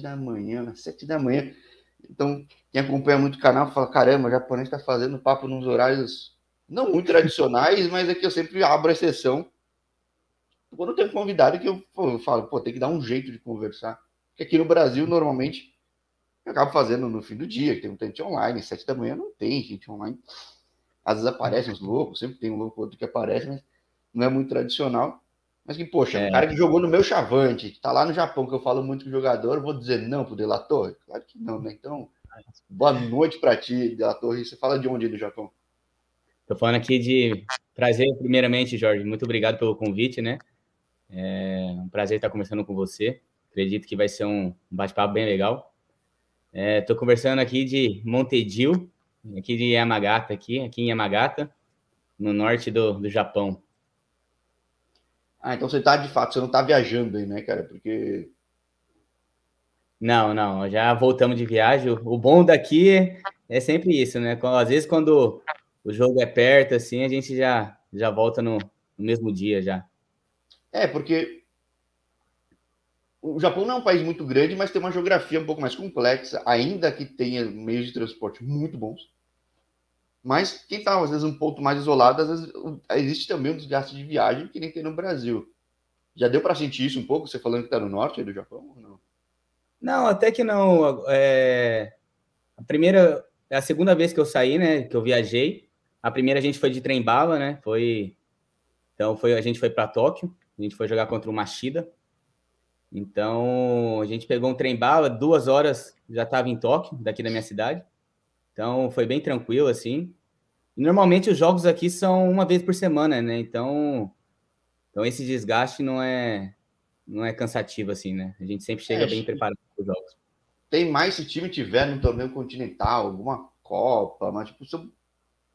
da manhã, sete da manhã. Então, quem acompanha muito o canal fala: caramba, o japonês está fazendo papo nos horários não muito tradicionais, mas é eu sempre abro exceção. Quando tem um convidado que eu, pô, eu falo, pô, tem que dar um jeito de conversar. Porque aqui no Brasil, normalmente, eu acabo fazendo no fim do dia, que tem um tente online, sete da manhã não tem gente online. Às vezes aparecem uns loucos, sempre tem um louco outro que aparece, mas não é muito tradicional. Mas que, poxa, é. um cara que jogou no meu chavante, que tá lá no Japão, que eu falo muito com o jogador, vou dizer não pro Delator? Claro que não, né? Então, boa noite para ti, Delator. Você fala de onde do Japão? Tô falando aqui de prazer, primeiramente, Jorge. Muito obrigado pelo convite, né? É um prazer estar conversando com você. Acredito que vai ser um bate-papo bem legal. Estou é, conversando aqui de Montedio, aqui de Yamagata, aqui, aqui em Yamagata, no norte do, do Japão. Ah, então você tá de fato, você não tá viajando aí, né, cara? Porque. Não, não, já voltamos de viagem. O bom daqui é sempre isso, né? Às vezes, quando o jogo é perto, assim, a gente já, já volta no, no mesmo dia já. É, porque o Japão não é um país muito grande, mas tem uma geografia um pouco mais complexa, ainda que tenha meios de transporte muito bons. Mas quem está, às vezes, um ponto mais isolado, às vezes existe também um desgaste de viagem que nem tem no Brasil. Já deu para sentir isso um pouco, você falando que está no norte do Japão ou não? Não, até que não. É... A primeira, é a segunda vez que eu saí, né, que eu viajei. A primeira a gente foi de trem bala, né? Foi então foi a gente foi para Tóquio, a gente foi jogar contra o Machida. Então a gente pegou um trem bala, duas horas já estava em Tóquio, daqui da minha cidade. Então foi bem tranquilo assim. Normalmente os jogos aqui são uma vez por semana, né? Então, então esse desgaste não é não é cansativo assim, né? A gente sempre chega é, bem preparado para os jogos. Tem mais se o time tiver no torneio continental, alguma Copa, mas tipo,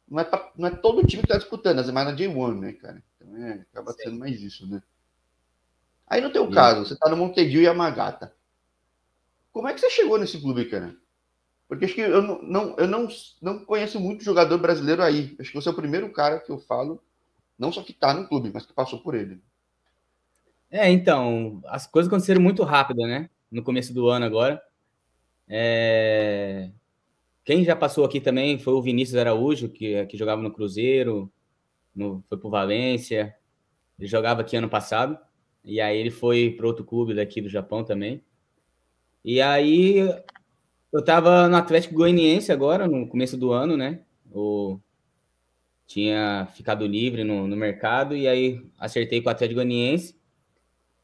não é, pra, não é todo time que está disputando, é mais na J1, né, cara? Então é, acaba Sim. sendo mais isso, né? Aí no teu Sim. caso, você está no Montedio e Yamagata. Como é que você chegou nesse clube, cara? Porque acho que eu não, eu não, não conheço muito jogador brasileiro aí. Acho que você é o primeiro cara que eu falo, não só que está no clube, mas que passou por ele. É, então, as coisas aconteceram muito rápido, né? No começo do ano agora. É... Quem já passou aqui também foi o Vinícius Araújo, que, que jogava no Cruzeiro, no, foi pro Valência. Ele jogava aqui ano passado. E aí ele foi para outro clube daqui do Japão também. E aí eu estava no Atlético Goianiense agora, no começo do ano, né? O... Tinha ficado livre no, no mercado e aí acertei com o Atlético Goianiense.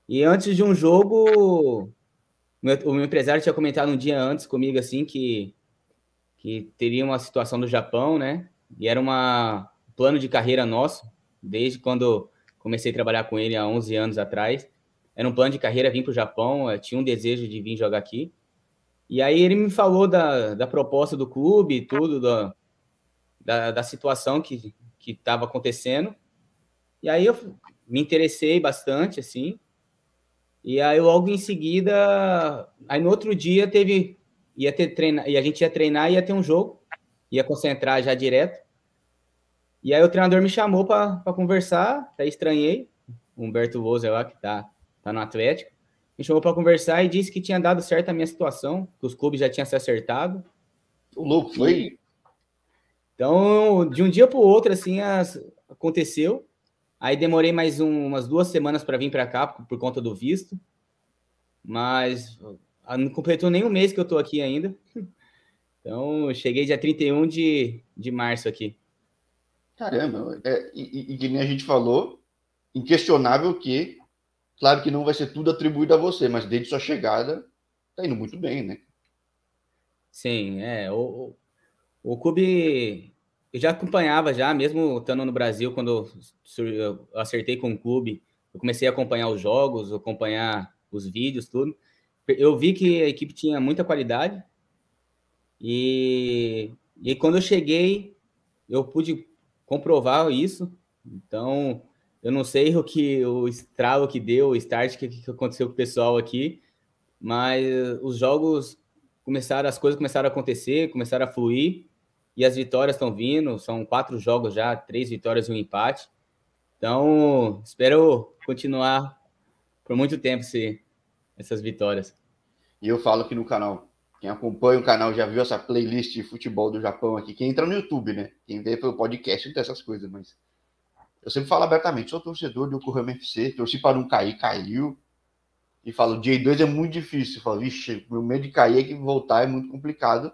E antes de um jogo, o meu empresário tinha comentado um dia antes comigo assim que, que teria uma situação do Japão, né? E era uma plano de carreira nosso, desde quando comecei a trabalhar com ele há 11 anos atrás. Era um plano de carreira vir para o Japão, tinha um desejo de vir jogar aqui. E aí ele me falou da, da proposta do clube e tudo, da, da, da situação que estava acontecendo. E aí eu me interessei bastante, assim. E aí logo em seguida, aí no outro dia teve, ia ter treina, e a gente ia treinar, ia ter um jogo, ia concentrar já direto. E aí o treinador me chamou para conversar, até estranhei, Humberto Vozer lá, que tá, tá no Atlético me chamou para conversar e disse que tinha dado certo a minha situação, que os clubes já tinham se acertado. O louco foi. Então, de um dia para o outro, assim, as... aconteceu. Aí demorei mais um, umas duas semanas para vir para cá por, por, conta do visto. Mas ah, não completou nem um mês que eu estou aqui ainda. Então, cheguei dia 31 de, de março aqui. Caramba, é, e, e, que nem a gente falou, inquestionável que Claro que não vai ser tudo atribuído a você, mas desde sua chegada, tá indo muito bem, né? Sim, é. O, o, o clube eu já acompanhava já, mesmo estando no Brasil, quando eu acertei com o clube, eu comecei a acompanhar os jogos, acompanhar os vídeos, tudo. Eu vi que a equipe tinha muita qualidade e, e quando eu cheguei, eu pude comprovar isso. Então, eu não sei o que o estralo que deu, o start que, que aconteceu com o pessoal aqui, mas os jogos começaram, as coisas começaram a acontecer, começaram a fluir e as vitórias estão vindo. São quatro jogos já, três vitórias e um empate. Então, espero continuar por muito tempo se, essas vitórias. E eu falo aqui no canal. Quem acompanha o canal já viu essa playlist de futebol do Japão aqui. Quem entra no YouTube, né? Quem vê pelo podcast não tem essas coisas, mas. Eu sempre falo abertamente, sou torcedor do Yokohama FC, torci para não cair, caiu. E falo, J2 é muito difícil. Eu falo, vixe, meu medo de cair é que voltar é muito complicado.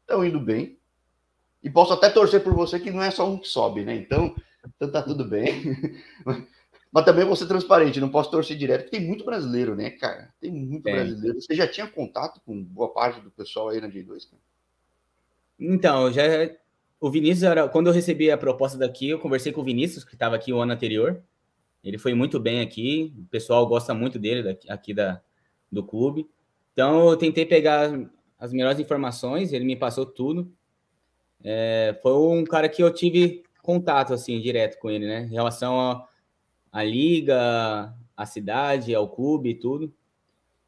Estão indo bem. E posso até torcer por você que não é só um que sobe, né? Então, então tá tudo bem. Mas também vou ser transparente, não posso torcer direto, porque tem muito brasileiro, né, cara? Tem muito é. brasileiro. Você já tinha contato com boa parte do pessoal aí na J2, cara? Então, já o Vinícius era quando eu recebi a proposta daqui, eu conversei com o Vinícius, que estava aqui o ano anterior. Ele foi muito bem aqui, o pessoal gosta muito dele daqui, aqui da, do clube. Então eu tentei pegar as melhores informações, ele me passou tudo. É, foi um cara que eu tive contato assim direto com ele, né? Em relação à liga, à cidade, ao clube e tudo.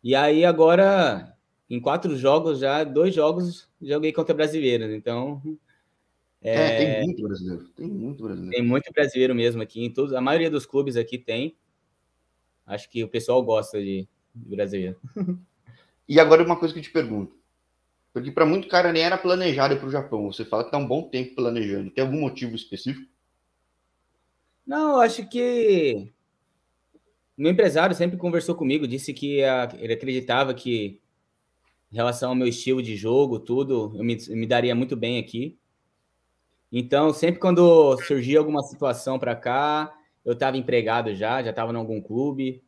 E aí agora, em quatro jogos já, dois jogos joguei contra brasileiros. Então é, é, tem muito brasileiro. Tem muito brasileiro. Tem muito brasileiro mesmo aqui. Em todos, a maioria dos clubes aqui tem. Acho que o pessoal gosta de, de brasileiro. E agora uma coisa que eu te pergunto. Porque para muito cara nem era planejado para o Japão. Você fala que está um bom tempo planejando. Tem algum motivo específico? Não, acho que meu empresário sempre conversou comigo, disse que ele acreditava que em relação ao meu estilo de jogo, tudo, eu me, me daria muito bem aqui. Então, sempre quando surgia alguma situação para cá, eu estava empregado já, já estava em algum clube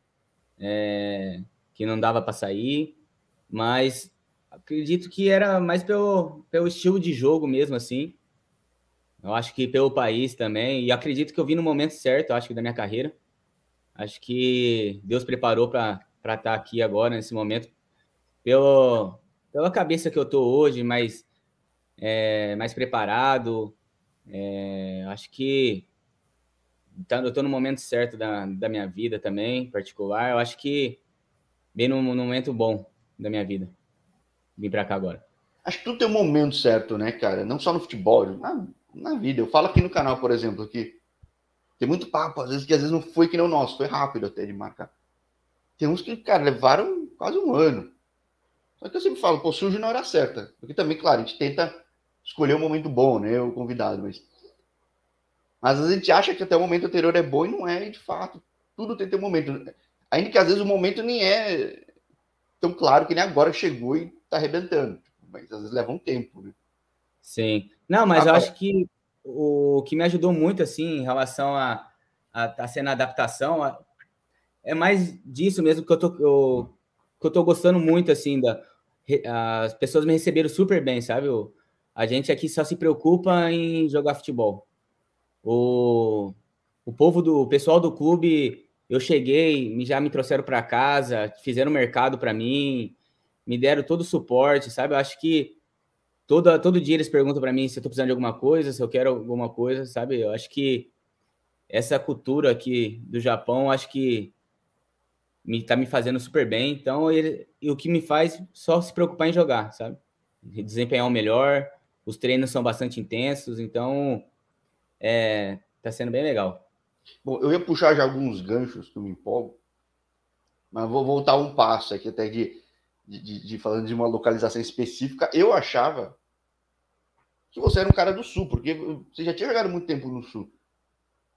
é, que não dava para sair, mas acredito que era mais pelo, pelo estilo de jogo mesmo, assim. Eu acho que pelo país também, e acredito que eu vim no momento certo, acho que da minha carreira. Acho que Deus preparou para estar tá aqui agora, nesse momento, pelo, pela cabeça que eu tô hoje, mais, é, mais preparado, é, acho que tá, eu estou no momento certo da, da minha vida também, particular. Eu acho que bem no, no momento bom da minha vida. Vim para cá agora. Acho que tudo tem um momento certo, né, cara? Não só no futebol, na, na vida. Eu falo aqui no canal, por exemplo, que tem muito papo, às vezes, que às vezes não foi que nem o nosso, foi rápido até de marcar. Tem uns que, cara, levaram quase um ano. Só que eu sempre falo, pô, surge na hora certa. Porque também, claro, a gente tenta escolher um momento bom, né? O convidado, mas. Mas a gente acha que até o momento anterior é bom e não é, e de fato. Tudo tem que ter um momento. Ainda que às vezes o momento nem é tão claro que nem agora chegou e tá arrebentando. Mas às vezes leva um tempo, né? Sim. Não, mas eu acho que o que me ajudou muito, assim, em relação a a a adaptação, a, é mais disso mesmo que eu tô, eu, que eu tô gostando muito, assim, da, as pessoas me receberam super bem, sabe? Eu, a gente aqui só se preocupa em jogar futebol. O, o povo do o pessoal do clube, eu cheguei, já me trouxeram para casa, fizeram mercado para mim, me deram todo o suporte, sabe? Eu acho que todo, todo dia eles perguntam para mim se eu tô precisando de alguma coisa, se eu quero alguma coisa, sabe? Eu acho que essa cultura aqui do Japão, acho que me tá me fazendo super bem. Então, ele, e o que me faz só se preocupar em jogar, sabe? Desempenhar o melhor, os treinos são bastante intensos, então é, tá sendo bem legal. Bom, eu ia puxar já alguns ganchos que eu me empolgo, mas vou voltar um passo aqui até de, de, de, falando de uma localização específica. Eu achava que você era um cara do Sul, porque você já tinha jogado muito tempo no Sul.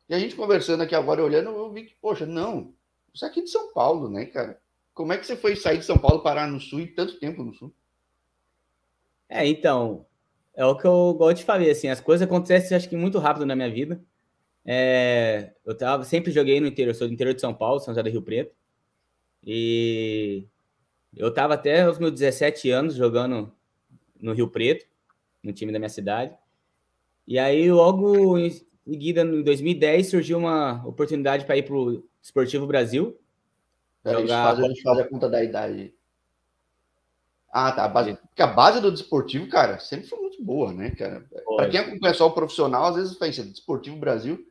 E a gente conversando aqui agora, olhando, eu vi que, poxa, não, você é aqui de São Paulo, né, cara? Como é que você foi sair de São Paulo parar no Sul e tanto tempo no Sul? É, então, é o que eu gosto de fazer, assim, as coisas acontecem, acho que muito rápido na minha vida. É, eu tava, sempre joguei no interior, sou do interior de São Paulo, São José do Rio Preto, e eu tava até os meus 17 anos jogando no Rio Preto, no time da minha cidade, e aí logo em seguida, em 2010, surgiu uma oportunidade para ir para o Esportivo Brasil. Jogar... a, gente faz, a conta da idade. Ah, tá. A base, porque a base do desportivo, cara, sempre foi muito boa, né, cara? Para quem acompanha só o profissional, às vezes faz isso, desportivo Brasil,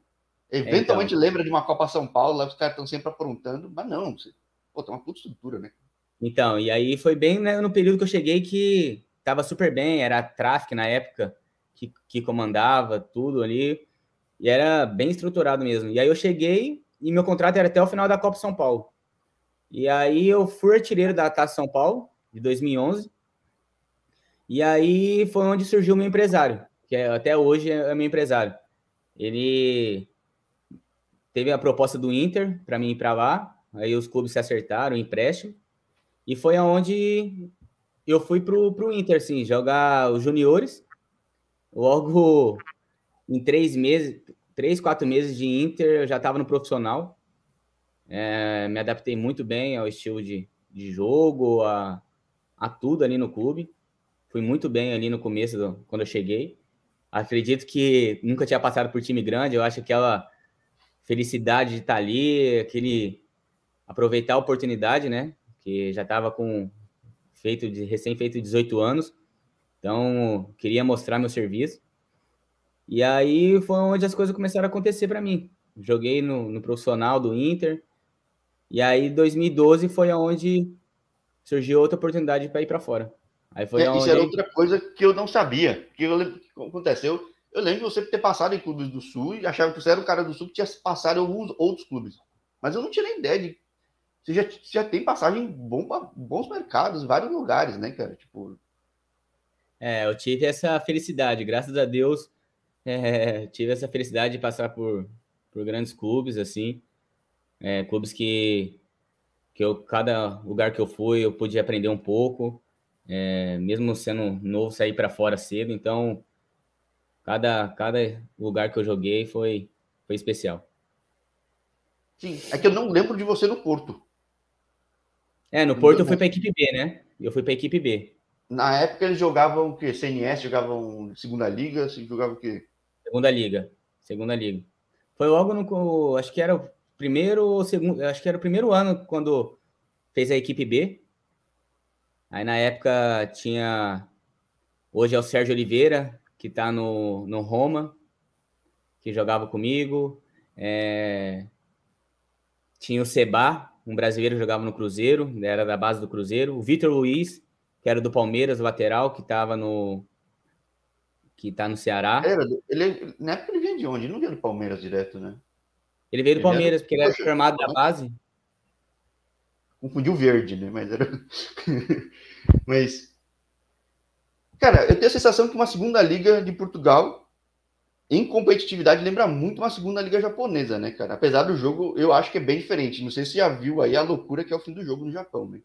eventualmente então, lembra de uma Copa São Paulo, lá os caras estão sempre aprontando, mas não, você, pô, tem uma puta estrutura, né? Então, e aí foi bem né, no período que eu cheguei que tava super bem, era a Traffic na época que, que comandava tudo ali, e era bem estruturado mesmo. E aí eu cheguei e meu contrato era até o final da Copa São Paulo. E aí eu fui artilheiro da Taça São Paulo, de 2011. E aí foi onde surgiu o meu empresário, que é, até hoje é meu empresário. Ele teve a proposta do Inter para mim ir para lá, aí os clubes se acertaram, empréstimo, e foi aonde eu fui pro, pro Inter, assim, jogar os juniores. Logo em três meses, três, quatro meses de Inter, eu já estava no profissional. É, me adaptei muito bem ao estilo de, de jogo, a, a tudo ali no clube. Fui muito bem ali no começo, do, quando eu cheguei. Acredito que nunca tinha passado por time grande. Eu acho que aquela felicidade de estar ali, aquele aproveitar a oportunidade, né? Que já estava com feito de recém feito 18 anos. Então, queria mostrar meu serviço. E aí foi onde as coisas começaram a acontecer para mim. Joguei no, no, profissional do Inter. E aí, 2012 foi onde surgiu outra oportunidade para ir para fora. Aí foi é, Isso era outra coisa que eu não sabia. Que eu lembro que aconteceu. Eu lembro de você ter passado em clubes do Sul e achava que você era um cara do Sul que tinha passado em alguns outros clubes. Mas eu não tinha nem ideia de você já, já tem passagem bom bons mercados, vários lugares, né, cara? Tipo. É, eu tive essa felicidade, graças a Deus, é, tive essa felicidade de passar por, por grandes clubes, assim, é, clubes que, que eu, cada lugar que eu fui, eu podia aprender um pouco, é, mesmo sendo novo, sair para fora cedo, então, cada, cada lugar que eu joguei foi, foi especial. Sim, é que eu não lembro de você no Porto. É, no Porto eu fui para a equipe B, né? Eu fui para a equipe B. Na época eles jogavam o quê? CNS, jogavam segunda liga, jogavam o quê? Segunda liga, segunda liga. Foi logo no, acho que era primeiro ou segundo, acho que era o primeiro ano quando fez a equipe B. Aí na época tinha, hoje é o Sérgio Oliveira, que está no, no Roma, que jogava comigo. É... Tinha o Seba, um brasileiro jogava no Cruzeiro, era da base do Cruzeiro. O Vitor Luiz, que era do Palmeiras, lateral, que estava no. que está no Ceará. Era, ele, na época ele veio de onde? Ele não veio do Palmeiras direto, né? Ele veio do ele Palmeiras, era... porque ele era formado da base. Confundiu verde, né? Mas era. Mas. Cara, eu tenho a sensação que uma segunda liga de Portugal em competitividade lembra muito uma segunda liga japonesa, né, cara? Apesar do jogo, eu acho que é bem diferente. Não sei se já viu aí a loucura que é o fim do jogo no Japão, né?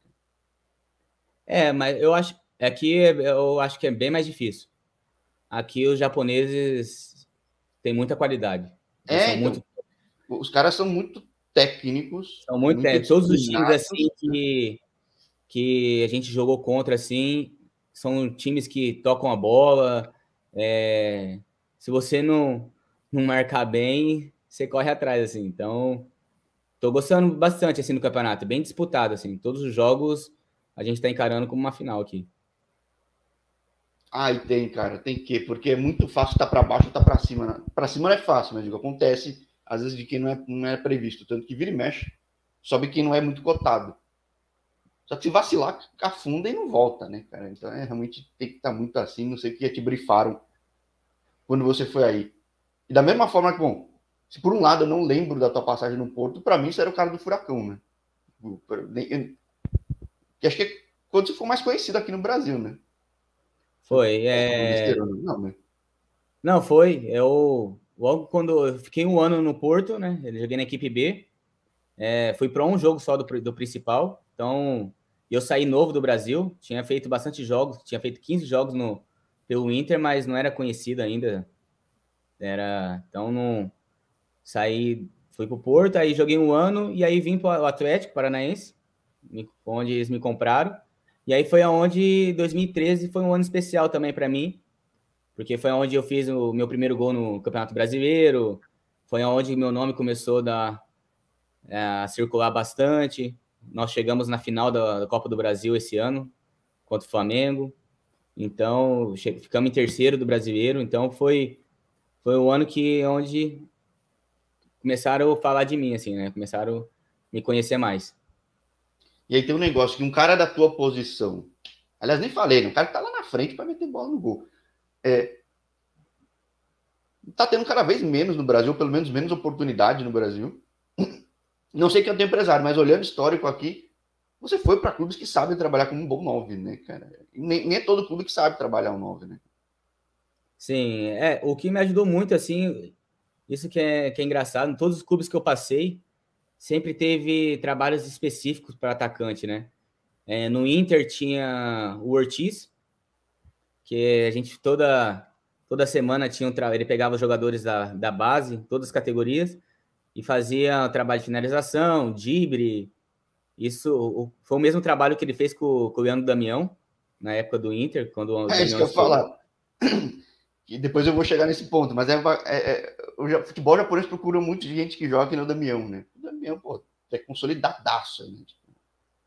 É, mas eu acho aqui eu acho que é bem mais difícil. Aqui os japoneses têm muita qualidade. É, então, muito... os caras são muito técnicos. São muito, muito é, todos os times assim que que a gente jogou contra assim são times que tocam a bola, é, se você não, não marcar bem, você corre atrás, assim. Então, tô gostando bastante, assim, do campeonato. Bem disputado, assim. Todos os jogos a gente tá encarando como uma final aqui. E tem, cara, tem que, porque é muito fácil estar tá para baixo estar tá para cima. Né? Para cima não é fácil, mas digo, acontece às vezes de quem não é, não é previsto, tanto que vira e mexe, sobe quem não é muito cotado. Só que se vacilar, afunda e não volta, né, cara? Então é realmente tem que estar tá muito assim, não sei o que te brifaram quando você foi aí. E da mesma forma que, bom, se por um lado eu não lembro da tua passagem no Porto, para mim você era o cara do furacão, né? Que acho que é quando você for mais conhecido aqui no Brasil, né? Foi, é... Não, né? não, foi. Eu, logo quando eu fiquei um ano no Porto, né? Eu joguei na equipe B. É, fui para um jogo só do, do principal. Então, eu saí novo do Brasil. Tinha feito bastante jogos. Tinha feito 15 jogos no, pelo Inter, mas não era conhecido ainda. Era, então não saí, fui pro Porto, aí joguei um ano e aí vim para o Atlético Paranaense, onde eles me compraram. E aí foi aonde 2013 foi um ano especial também para mim, porque foi onde eu fiz o meu primeiro gol no Campeonato Brasileiro, foi aonde meu nome começou a, a circular bastante. Nós chegamos na final da, da Copa do Brasil esse ano contra o Flamengo. Então, ficamos em terceiro do brasileiro. Então, foi, foi um ano que onde começaram a falar de mim, assim, né? Começaram a me conhecer mais. E aí tem um negócio que um cara da tua posição, aliás, nem falei, né? um cara que tá lá na frente para meter bola no gol. É, tá tendo cada vez menos no Brasil, pelo menos menos oportunidade no Brasil. Não sei quem é o teu empresário, mas olhando histórico aqui, você foi para clubes que sabem trabalhar como um bom 9, né, cara? Nem, nem é todo clube que sabe trabalhar um 9, né? Sim, é, o que me ajudou muito, assim, isso que é, que é engraçado, em todos os clubes que eu passei, sempre teve trabalhos específicos para atacante, né? É, no Inter tinha o Ortiz, que a gente toda toda semana tinha um ele pegava os jogadores da, da base, todas as categorias, e fazia trabalho de finalização, dibre. Isso foi o mesmo trabalho que ele fez com, com o Leandro Damião, na época do Inter, quando o É isso que eu falar. E depois eu vou chegar nesse ponto, mas é, é, é o futebol japonês procura muito gente que joga no Damião, né? O Damião, pô, é consolidadaço. Né?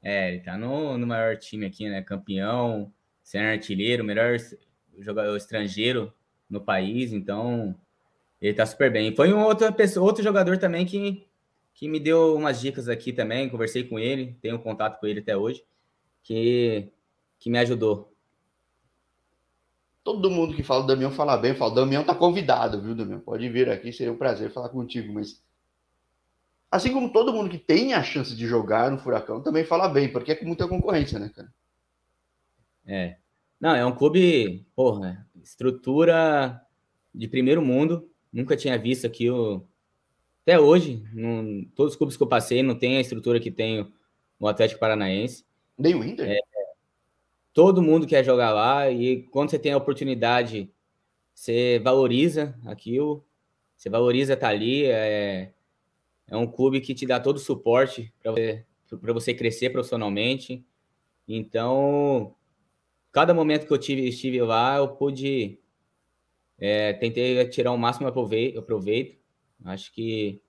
É, ele tá no, no maior time aqui, né? Campeão, sendo artilheiro, melhor jogador estrangeiro no país, então ele tá super bem. Foi um outro, outro jogador também que, que me deu umas dicas aqui também, conversei com ele, tenho contato com ele até hoje, que, que me ajudou. Todo mundo que fala do Damião fala bem, fala, Damião tá convidado, viu, Damião? Pode vir aqui, seria um prazer falar contigo, mas assim como todo mundo que tem a chance de jogar no Furacão também fala bem, porque é com muita concorrência, né, cara? É. Não, é um clube, porra, estrutura de primeiro mundo. Nunca tinha visto aqui o. Até hoje, não, todos os clubes que eu passei não tem a estrutura que tem o Atlético Paranaense. Nem o Inter? É, todo mundo quer jogar lá e quando você tem a oportunidade, você valoriza aquilo, você valoriza estar ali. É, é um clube que te dá todo o suporte para você, você crescer profissionalmente. Então, cada momento que eu tive, estive lá, eu pude. É, tentei tirar o máximo aproveito, proveito. Acho que,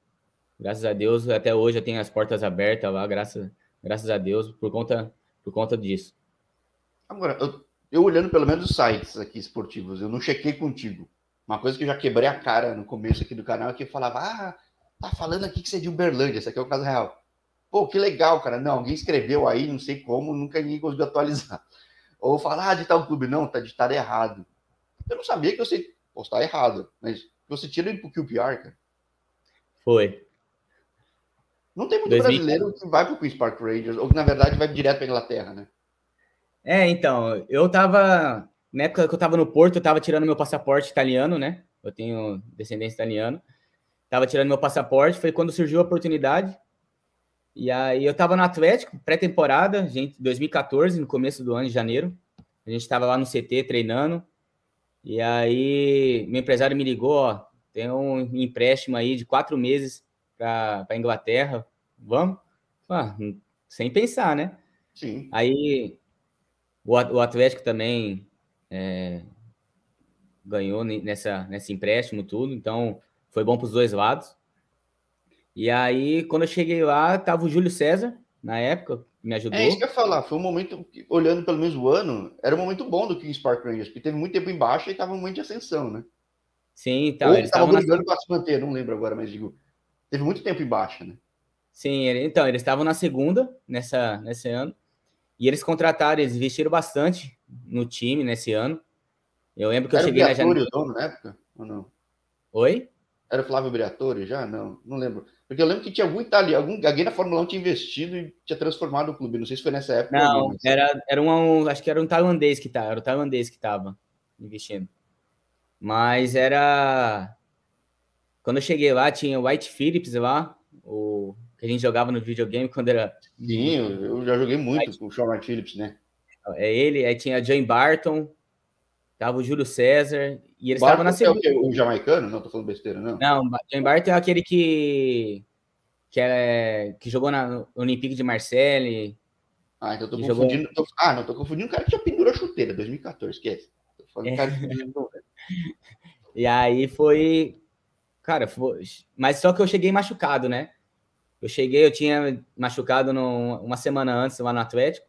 graças a Deus, até hoje eu tenho as portas abertas lá, graças, graças a Deus, por conta, por conta disso. Agora, eu, eu olhando pelo menos os sites aqui esportivos, eu não chequei contigo. Uma coisa que eu já quebrei a cara no começo aqui do canal é que eu falava, ah, tá falando aqui que você é de Uberlândia, esse aqui é o caso real. Pô, que legal, cara. Não, alguém escreveu aí, não sei como, nunca ninguém conseguiu atualizar. Ou falar, ah, de tal clube. Não, tá ditado errado. Eu não sabia que você postar errado, mas você tira ele pro QPR, cara. Foi. Não tem muito 2000... brasileiro que vai pro Queen's Park Rangers, ou que na verdade vai direto pra Inglaterra, né? É, então, eu tava. Na época que eu tava no Porto, eu tava tirando meu passaporte italiano, né? Eu tenho descendência italiana. Tava tirando meu passaporte, foi quando surgiu a oportunidade. E aí eu tava no Atlético, pré-temporada, gente, 2014, no começo do ano, de janeiro. A gente tava lá no CT treinando. E aí meu empresário me ligou, ó, tem um empréstimo aí de quatro meses para Inglaterra. Vamos? Ah, sem pensar, né? Sim. Aí o, o Atlético também é, ganhou nessa, nesse empréstimo tudo, então foi bom para os dois lados. E aí, quando eu cheguei lá, tava o Júlio César, na época, me ajudou. É isso que eu ia falar, foi um momento, olhando pelo mesmo ano, era um momento bom do Kings Park Rangers, porque teve muito tempo em baixa e tava um momento de ascensão, né? Sim, então. Ou eles estavam brigando na... para se manter, não lembro agora, mas digo, teve muito tempo em baixa, né? Sim, então, eles estavam na segunda nessa, nesse ano. E eles contrataram, eles investiram bastante no time nesse ano. Eu lembro que Era eu cheguei na janela. o dono na época? Ou não? Oi? Era o Flávio Briatore já? Não, não lembro. Porque eu lembro que tinha algum italiano, algum, alguém na Fórmula 1 tinha investido e tinha transformado o clube. Não sei se foi nessa época. Não, mas... era, era um, acho que era um tailandês que estava, era o tailandês que estava investindo. Mas era. Quando eu cheguei lá, tinha o White Phillips lá, o que a gente jogava no videogame quando era. Sim, eu já joguei muito com o Sean Phillips, né? É ele, aí tinha Jane Barton, tava o Júlio César, e eles estavam na segunda. É o, o, jamaicano? Não, tô falando besteira, não. Não, Jane Barton é aquele que. que, é, que jogou na Olympique de Marseille. Ah, então eu tô confundindo. Jogou... Tô, ah, não, tô confundindo o cara que já pendurou a chuteira, 2014, esquece. Tô falando é. cara que... E aí foi. Cara, foi... mas só que eu cheguei machucado, né? Eu cheguei, eu tinha machucado no, uma semana antes lá no Atlético.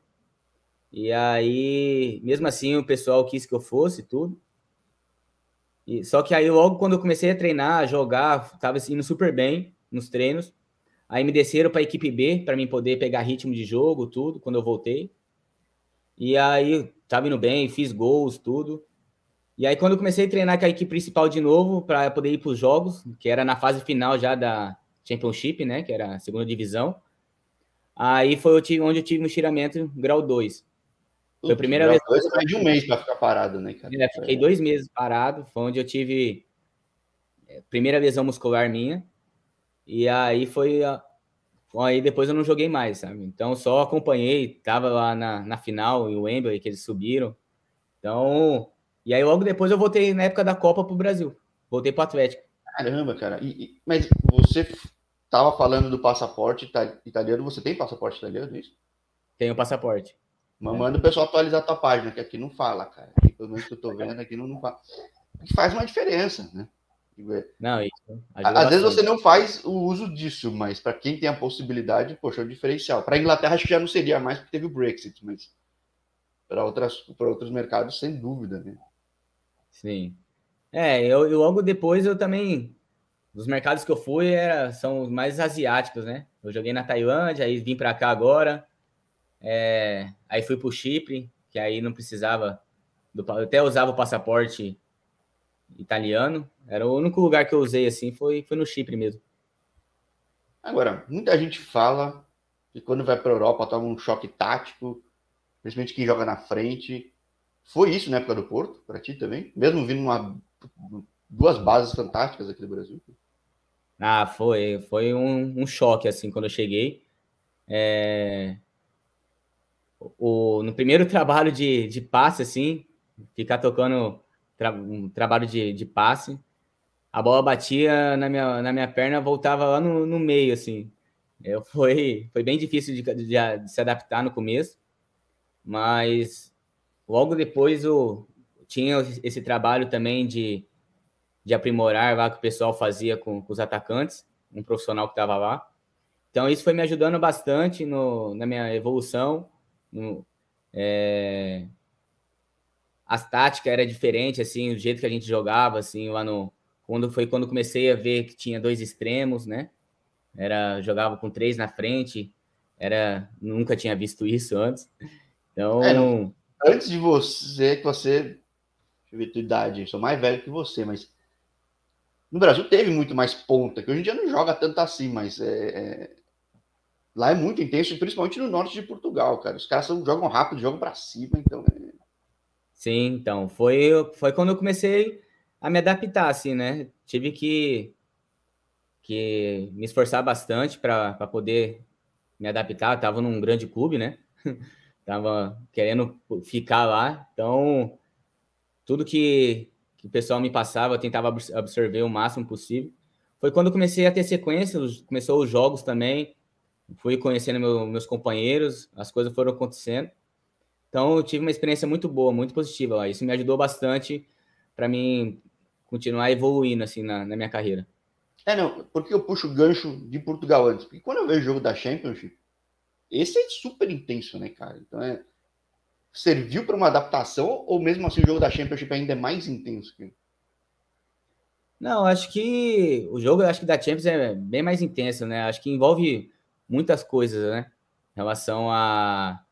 E aí, mesmo assim, o pessoal quis que eu fosse tudo. E, só que aí, logo quando eu comecei a treinar, a jogar, tava indo super bem nos treinos. Aí me desceram para a equipe B para mim poder pegar ritmo de jogo, tudo, quando eu voltei. E aí, tava indo bem, fiz gols, tudo. E aí, quando eu comecei a treinar com a equipe principal de novo, para poder ir para os jogos, que era na fase final já da, Championship, né? Que era a segunda divisão. Aí foi onde eu tive um estiramento grau 2. Foi a primeira vez. Dois, mais de um mês para ficar parado, né, cara? É, fiquei dois meses parado. Foi onde eu tive é, primeira lesão muscular minha. E aí foi. A... Aí depois eu não joguei mais, sabe? Então só acompanhei, tava lá na, na final, em Wembley, que eles subiram. Então. E aí logo depois eu voltei na época da Copa pro Brasil. Voltei pro Atlético. Caramba, cara. E, e, mas você tava falando do passaporte italiano. Você tem passaporte italiano, é isso? Tenho passaporte. Mas manda o pessoal atualizar a tua página, que aqui não fala, cara. Aqui, pelo menos que eu tô vendo, aqui não, não fala. Que faz uma diferença, né? Não, isso. Às bastante. vezes você não faz o uso disso, mas para quem tem a possibilidade, poxa, é um diferencial. Para a Inglaterra acho que já não seria mais porque teve o Brexit, mas para outros mercados sem dúvida, né? Sim. É, eu, eu, logo depois eu também os mercados que eu fui era, são os mais asiáticos, né? Eu joguei na Tailândia, aí vim para cá agora. É, aí fui para o Chipre, que aí não precisava. Do, eu até usava o passaporte italiano. Era o único lugar que eu usei assim, foi, foi no Chipre mesmo. Agora, muita gente fala que quando vai para a Europa toma um choque tático, principalmente quem joga na frente. Foi isso na época do Porto, para ti também? Mesmo vindo uma, duas bases fantásticas aqui do Brasil? Ah, foi. Foi um, um choque, assim, quando eu cheguei. É o, no primeiro trabalho de, de passe, assim, ficar tocando tra, um trabalho de, de passe, a bola batia na minha, na minha perna, voltava lá no, no meio, assim. Eu, foi, foi bem difícil de, de, de, se adaptar no começo, mas logo depois o, tinha esse trabalho também de, de aprimorar lá que o pessoal fazia com, com os atacantes, um profissional que estava lá. Então isso foi me ajudando bastante no, na minha evolução no, é, as táticas era diferente, assim, o jeito que a gente jogava, assim, lá no quando foi quando comecei a ver que tinha dois extremos, né? Era jogava com três na frente, era nunca tinha visto isso antes. Então, é, antes de você, que você, deixa eu ver tua idade, eu sou mais velho que você, mas no Brasil teve muito mais ponta, que hoje em dia não joga tanto assim, mas é, é Lá é muito intenso, principalmente no norte de Portugal, cara. Os caras são, jogam rápido, jogam para cima, então. É... Sim, então. Foi, foi quando eu comecei a me adaptar, assim, né? Tive que, que me esforçar bastante para poder me adaptar. Eu tava num grande clube, né? tava querendo ficar lá. Então, tudo que, que o pessoal me passava, eu tentava absorver o máximo possível. Foi quando comecei a ter sequência, começou os jogos também fui conhecendo meu, meus companheiros, as coisas foram acontecendo. Então, eu tive uma experiência muito boa, muito positiva lá. Isso me ajudou bastante para mim continuar evoluindo assim na, na, minha carreira. É, não, porque eu puxo o gancho de Portugal antes? Porque quando eu vejo o jogo da Championship, esse é super intenso, né, cara? Então é. Serviu para uma adaptação ou mesmo assim o jogo da Championship ainda é mais intenso? Que... Não, acho que o jogo acho que da Champions é bem mais intenso, né? Acho que envolve muitas coisas, né? Em relação a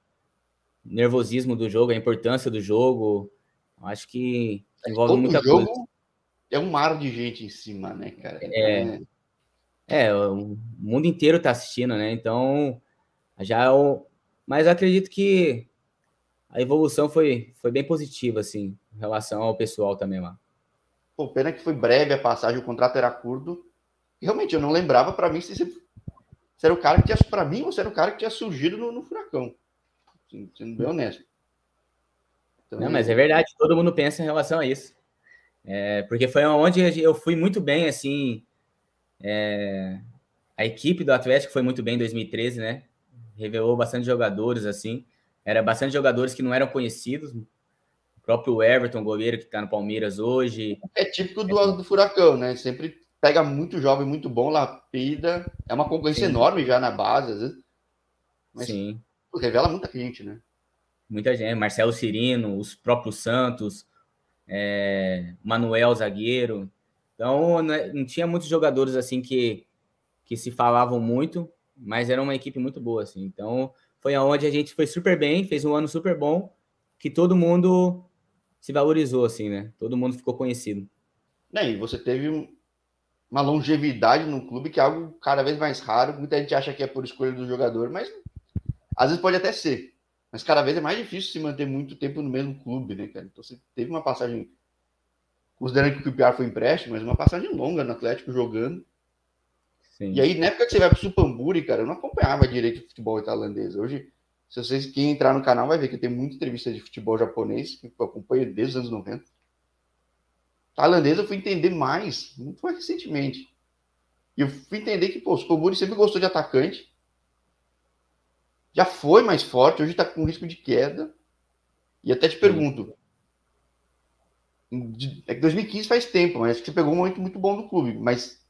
nervosismo do jogo, a importância do jogo. Acho que envolve Todo muita jogo coisa. É um mar de gente em cima, né, cara? É, é, é o mundo inteiro tá assistindo, né? Então, já é o... Mas acredito que a evolução foi, foi bem positiva, assim, em relação ao pessoal também lá. Pô, pena que foi breve a passagem, o contrato era curto. Realmente, eu não lembrava, para mim, se você era o cara que tinha, para mim, você era o cara que tinha surgido no, no furacão. Sendo bem honesto. Então, não, mas é verdade, todo mundo pensa em relação a isso. É, porque foi onde eu fui muito bem, assim. É, a equipe do Atlético foi muito bem em 2013, né? Revelou bastante jogadores, assim. Era bastante jogadores que não eram conhecidos. O próprio Everton, goleiro que está no Palmeiras hoje. É típico do, do Furacão, né? Sempre pega muito jovem, muito bom, lapida. É uma concorrência Sim. enorme já na base, às vezes. Mas Sim. revela muita gente, né? Muita gente. Marcelo Cirino, os próprios Santos, é, Manuel Zagueiro. Então, né, não tinha muitos jogadores assim que, que se falavam muito, mas era uma equipe muito boa, assim. Então, foi aonde a gente foi super bem, fez um ano super bom, que todo mundo se valorizou, assim, né? Todo mundo ficou conhecido. É, e você teve uma longevidade no clube, que é algo cada vez mais raro. Muita gente acha que é por escolha do jogador, mas Às vezes pode até ser, mas cada vez é mais difícil se manter muito tempo no mesmo clube, né, cara? Então você teve uma passagem, considerando que o Piar foi empréstimo, mas uma passagem longa no Atlético jogando. Sim. E aí, na época que você vai pro Supamburi, cara, eu não acompanhava direito o futebol tailandês. Hoje, se vocês quem entrar no canal vai ver que tem muita entrevista de futebol japonês, que eu acompanho desde os anos 90. Tailandês eu fui entender mais, muito mais recentemente. E eu fui entender que, pô, o Supamburi sempre gostou de atacante, já foi mais forte, hoje está com risco de queda. E até te pergunto, é que 2015 faz tempo, mas acho que você pegou um momento muito bom do clube, mas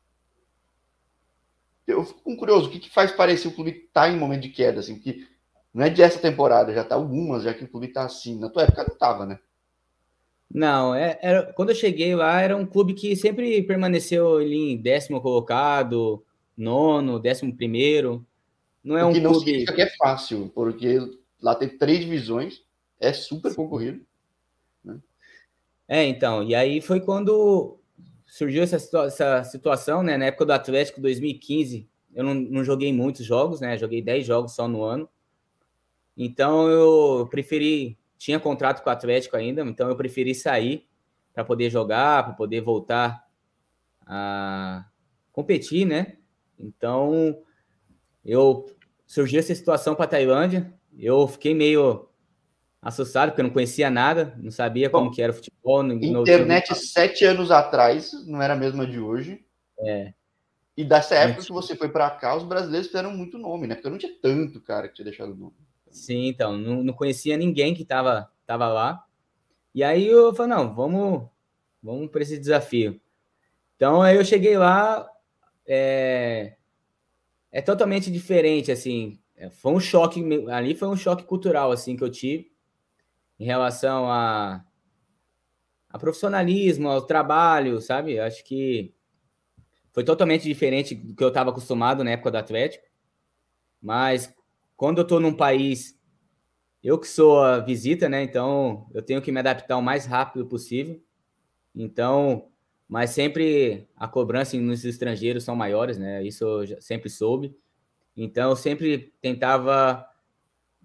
eu fico curioso, o que, que faz parecer o clube estar tá em momento de queda, assim, que não é de essa temporada, já tá algumas, já que o clube está assim. Na tua época não estava, né? Não, é, era, quando eu cheguei lá, era um clube que sempre permaneceu ali em décimo colocado, nono, décimo primeiro. Não é um que não clube... significa que é fácil, porque lá tem três divisões, é super concorrido. Né? É, então, e aí foi quando surgiu essa, situa essa situação, né? Na época do Atlético 2015, eu não, não joguei muitos jogos, né? Joguei 10 jogos só no ano. Então eu preferi, tinha contrato com o Atlético ainda, então eu preferi sair para poder jogar, para poder voltar a competir, né? Então eu surgiu essa situação para a Tailândia, eu fiquei meio assustado porque eu não conhecia nada, não sabia Bom, como que era o futebol. Internet sete anos atrás não era a mesma de hoje. É. E dessa época que você foi para cá, os brasileiros fizeram muito nome, né? Porque não tinha tanto cara que tinha deixado o nome. Sim, então, não, não conhecia ninguém que estava tava lá. E aí eu falei, não, vamos, vamos para esse desafio. Então aí eu cheguei lá, é, é totalmente diferente, assim. É, foi um choque, ali foi um choque cultural, assim, que eu tive em relação a, a profissionalismo, ao trabalho, sabe? Eu acho que foi totalmente diferente do que eu estava acostumado na época do Atlético. Mas quando eu estou num país, eu que sou a visita, né? Então eu tenho que me adaptar o mais rápido possível. Então, mas sempre a cobrança nos estrangeiros são maiores, né? Isso eu sempre soube. Então eu sempre tentava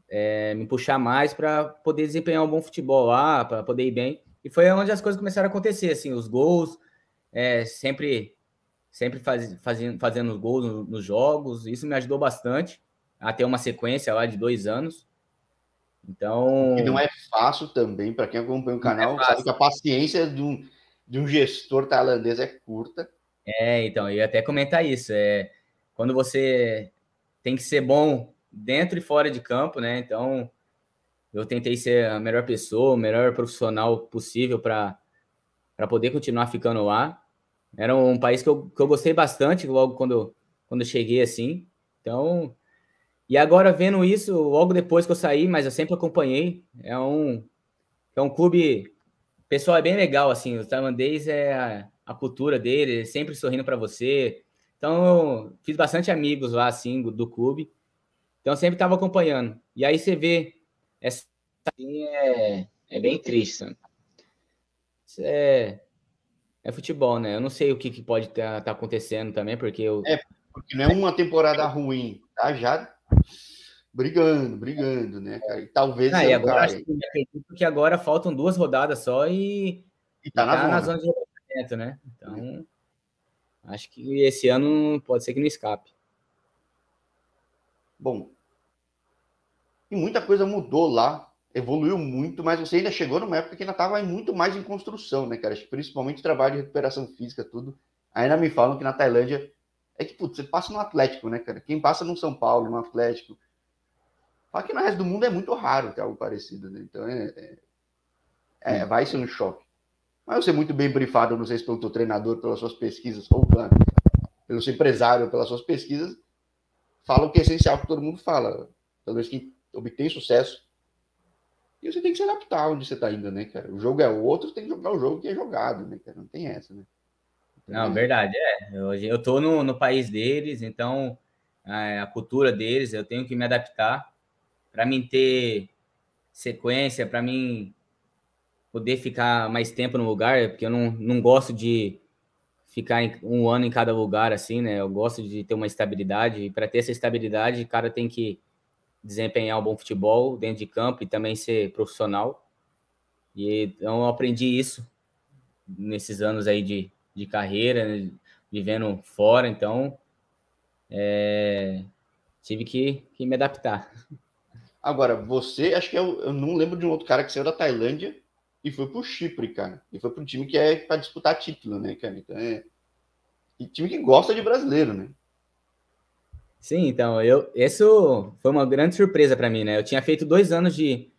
é, me puxar mais para poder desempenhar um bom futebol lá, para poder ir bem. E foi onde as coisas começaram a acontecer, assim, os gols, é, sempre sempre faz, fazendo, fazendo gols nos jogos. Isso me ajudou bastante a ter uma sequência lá de dois anos. Então. E não é fácil também, para quem acompanha o é canal, é sabe que a paciência de um, de um gestor tailandês é curta. É, então, eu ia até comentar isso. É, quando você tem que ser bom dentro e fora de campo, né? Então, eu tentei ser a melhor pessoa, o melhor profissional possível para poder continuar ficando lá. Era um país que eu, que eu gostei bastante logo quando, quando eu cheguei assim. Então, e agora vendo isso, logo depois que eu saí, mas eu sempre acompanhei, é um, é um clube pessoal é bem legal, assim, o tailandês é a, a cultura dele, sempre sorrindo para você. Então, fiz bastante amigos lá, assim, do, do clube. Então, sempre estava acompanhando. E aí você vê, essa é, é bem triste, sabe? É, é futebol, né? Eu não sei o que, que pode estar tá, tá acontecendo também, porque eu... É, porque não é uma temporada ruim, tá? Já brigando, brigando, né, cara? E talvez. Ah, e agora, acho que, acredito que agora faltam duas rodadas só e, e tá, e na, tá zona. na zona de rebaixamento, né? Então, acho que esse ano pode ser que não escape. Bom, e muita coisa mudou lá, evoluiu muito, mas você ainda chegou numa época que ainda estava muito mais em construção, né, cara? Principalmente trabalho de recuperação física, tudo. Ainda me falam que na Tailândia é que, putz, você passa no Atlético, né, cara? Quem passa no São Paulo, no Atlético, só que no resto do mundo é muito raro ter algo parecido, né? Então é, é, é, vai ser um choque. Mas eu ser muito bem brifado, não sei se pelo teu treinador, pelas suas pesquisas, ou pelo seu empresário, pelas suas pesquisas, fala o que é essencial que todo mundo fala. Pelo menos quem obtém sucesso. E você tem que se adaptar onde você está indo, né, cara? O jogo é outro, você tem que jogar o jogo que é jogado, né, cara? Não tem essa, né? Não, é... verdade, é. Hoje eu tô no, no país deles, então a, a cultura deles, eu tenho que me adaptar para mim ter sequência, para mim poder ficar mais tempo no lugar, porque eu não, não gosto de ficar em, um ano em cada lugar assim, né? Eu gosto de ter uma estabilidade e para ter essa estabilidade, o cara tem que desempenhar um bom futebol dentro de campo e também ser profissional. E então eu aprendi isso nesses anos aí de, de carreira, né, vivendo fora, então é, tive que, que, me adaptar. Agora, você, acho que eu, eu, não lembro de um outro cara que saiu da Tailândia e foi pro Chipre, cara. E foi pro time que é para disputar título, né, cara? Então é. E time que gosta de brasileiro, né? Sim, então, eu, isso foi uma grande surpresa para mim, né? Eu tinha feito dois anos de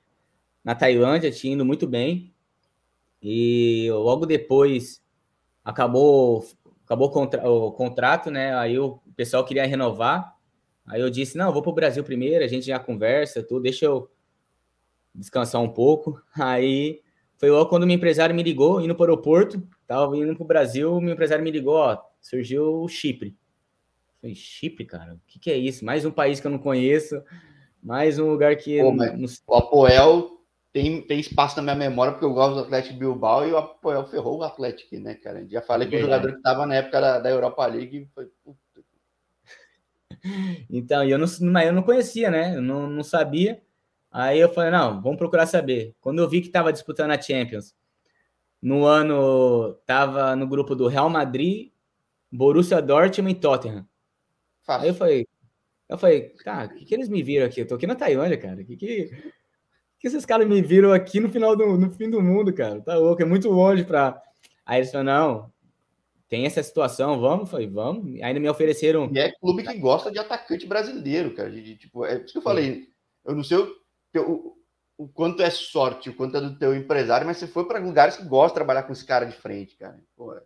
na Tailândia, tinha indo muito bem, e logo depois acabou acabou contra, o contrato, né? Aí o pessoal queria renovar, aí eu disse, não, eu vou para o Brasil primeiro, a gente já conversa, tudo, deixa eu descansar um pouco. Aí foi logo quando o meu empresário me ligou, indo para o aeroporto, tava indo para o Brasil, meu empresário me ligou, ó, surgiu o Chipre. Falei, Chipre, cara, o que, que, é isso? Mais um país que eu não conheço, mais um lugar que. Pô, não... O Apoel tem, tem espaço na minha memória, porque eu gosto do Atlético Bilbao e o Apoel ferrou o Atlético, né, cara? Já falei com o jogador que estava na época da, da Europa League foi. Então, eu não, mas eu não conhecia, né? Eu não, não sabia. Aí eu falei, não, vamos procurar saber. Quando eu vi que estava disputando a Champions, no ano, estava no grupo do Real Madrid, Borussia Dortmund e Tottenham. Fácil. Aí eu falei, eu falei, tá, o que, que eles me viram aqui? Eu tô aqui na Tailândia, cara. O que, que, que esses caras me viram aqui no final do no fim do mundo, cara? Tá louco, é muito longe pra. Aí eles falaram, não, tem essa situação, vamos? Falei, vamos. Ainda me ofereceram. E é clube que gosta de atacante brasileiro, cara. De, de tipo, é isso que eu falei. Eu não sei o, o, o, quanto é sorte, o quanto é do teu empresário, mas você foi para lugares que gostam de trabalhar com esse cara de frente, cara. Pô, é...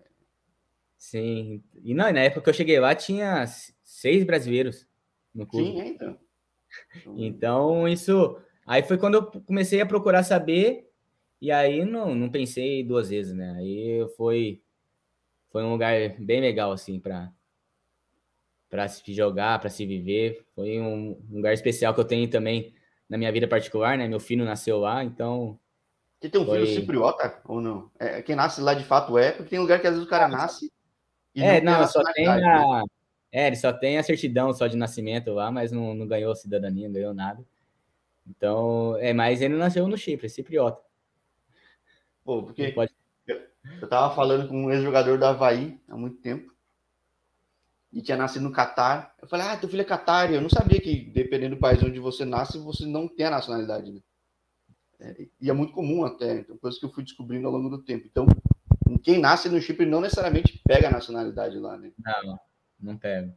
Sim. E não, na época que eu cheguei lá tinha seis brasileiros no clube. Sim, então. Então, isso. Aí foi quando eu comecei a procurar saber, e aí não, não pensei duas vezes, né? Aí foi, foi um lugar bem legal, assim, para para se jogar, para se viver. Foi um lugar especial que eu tenho também na minha vida particular, né? Meu filho nasceu lá, então. Você tem um foi... filho cipriota ou não? É, quem nasce lá de fato é, porque tem lugar que às vezes o cara nasce é, não, não só tem a. Né? É, ele só tem a certidão só de nascimento lá, mas não, não ganhou cidadania, não ganhou nada. Então, é, mas ele nasceu no Chipre, cipriota. Pô, porque pode... eu tava falando com um ex-jogador do Havaí há muito tempo e tinha nascido no Catar. Eu falei, ah, teu filho é Catar. Eu não sabia que, dependendo do país onde você nasce, você não tem a nacionalidade, né? É, e é muito comum até, então, coisa que eu fui descobrindo ao longo do tempo. Então, quem nasce no Chipre não necessariamente pega a nacionalidade lá, né? Não, não pega.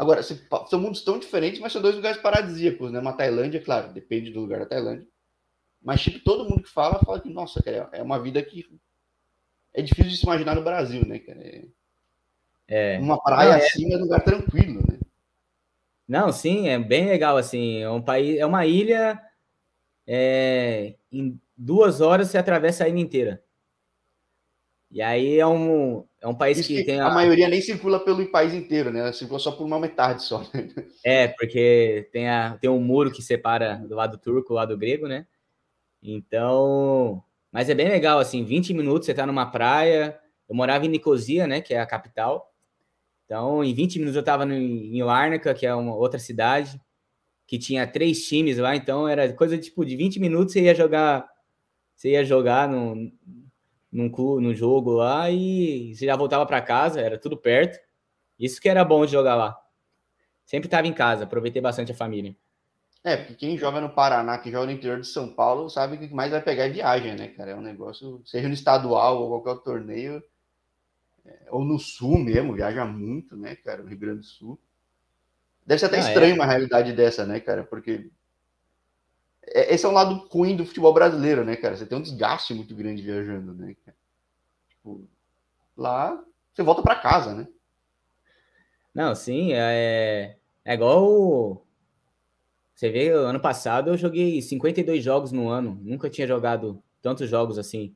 Agora, são mundos tão diferentes, mas são dois lugares paradisíacos, né? Uma Tailândia, claro, depende do lugar da Tailândia. Mas Chipre, todo mundo que fala, fala que, nossa, cara, é uma vida que é difícil de se imaginar no Brasil, né, cara? É... é. Uma praia é... assim é um lugar tranquilo, né? Não, sim, é bem legal, assim. É um país, é uma ilha. É, em duas horas você atravessa a ilha inteira. E aí é um, é um país que, que, tem. A... a... maioria nem circula pelo país inteiro, né? Circula só por uma metade só. Né? É, porque tem, a, tem um muro que separa do lado turco, do lado grego, né? Então. Mas é bem legal, assim, 20 minutos você tá numa praia. Eu morava em Nicosia, né? Que é a capital. Então, em 20 minutos eu tava no, em Larnaca, que é uma outra cidade, que tinha três times lá. Então, era coisa tipo de 20 minutos você ia jogar. Você ia jogar no, num, clube, num jogo lá e você já voltava para casa, era tudo perto. Isso que era bom de jogar lá. Sempre estava em casa, aproveitei bastante a família. É, porque quem joga no Paraná, quem joga no interior de São Paulo, sabe que o que mais vai pegar é viagem, né, cara? É um negócio, seja no estadual ou qualquer torneio, é, ou no sul mesmo, viaja muito, né, cara, no Rio Grande do Sul. Deve ser até ah, estranho é. uma realidade dessa, né, cara? Porque é, esse é um lado ruim do futebol brasileiro, né, cara? Você tem um desgaste muito grande viajando, né? Tipo, lá você volta para casa, né? Não, sim, é, é igual. Você vê, ano passado eu joguei 52 jogos no ano, nunca tinha jogado tantos jogos assim,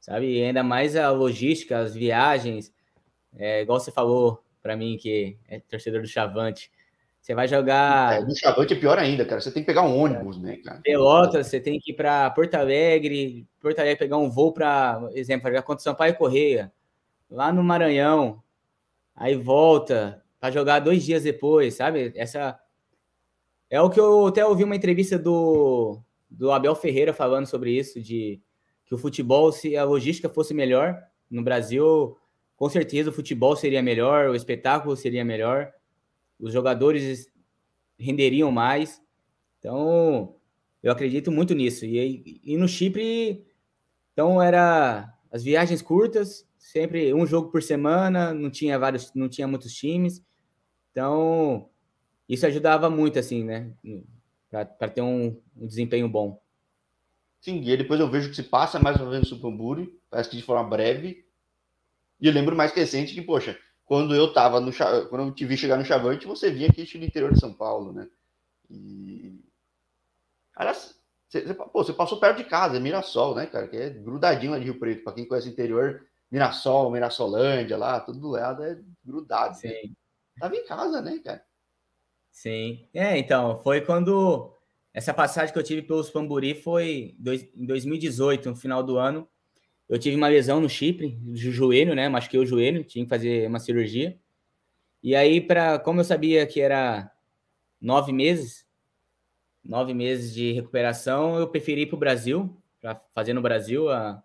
sabe? E ainda mais a logística, as viagens, é, igual você falou para mim que é torcedor do Chavante, você vai jogar. É, no Chavante é pior ainda, cara. Você tem que pegar um ônibus, né, cara? Pelotas, você tem que ir para Porto Alegre, Porto Alegre pegar um voo para, exemplo, jogar contra Sampaio Correia, lá no É o que eu até ouvi uma entrevista do, do Abel Ferreira falando sobre isso, de que o futebol, se a logística fosse melhor no Brasil, com certeza o futebol seria melhor, o espetáculo seria melhor, os jogadores renderiam mais. Então, eu acredito muito nisso. E, e no Chipre, então era as viagens curtas, sempre um jogo por semana, não tinha vários, não tinha muitos times. Então, isso ajudava muito, assim, né? Para ter um, um, desempenho bom. Sim, e aí depois eu vejo que se passa mais uma vez no Supamburi, parece que de forma breve. E eu lembro mais recente que, poxa, quando eu tava no quando eu te vi chegar no Chavante, você vinha aqui no interior de São Paulo, né? E. Aliás, você, pô, você passou perto de casa, é Mirassol, né, cara? Que é grudadinho lá de Rio Preto. Para quem conhece o interior, Mirassol, Mirassolândia lá, tudo do lado é grudado. Né? Sim. Né? Tava em casa, né, cara? Sim. É, então, foi quando. Essa passagem que eu tive pelos Pamburi foi em 2018, no final do ano. Eu tive uma lesão no Chipre, do joelho, né? Machuquei o joelho, tinha que fazer uma cirurgia. E aí, para como eu sabia que era nove meses, nove meses de recuperação, eu preferi ir para o Brasil, para fazer no Brasil a,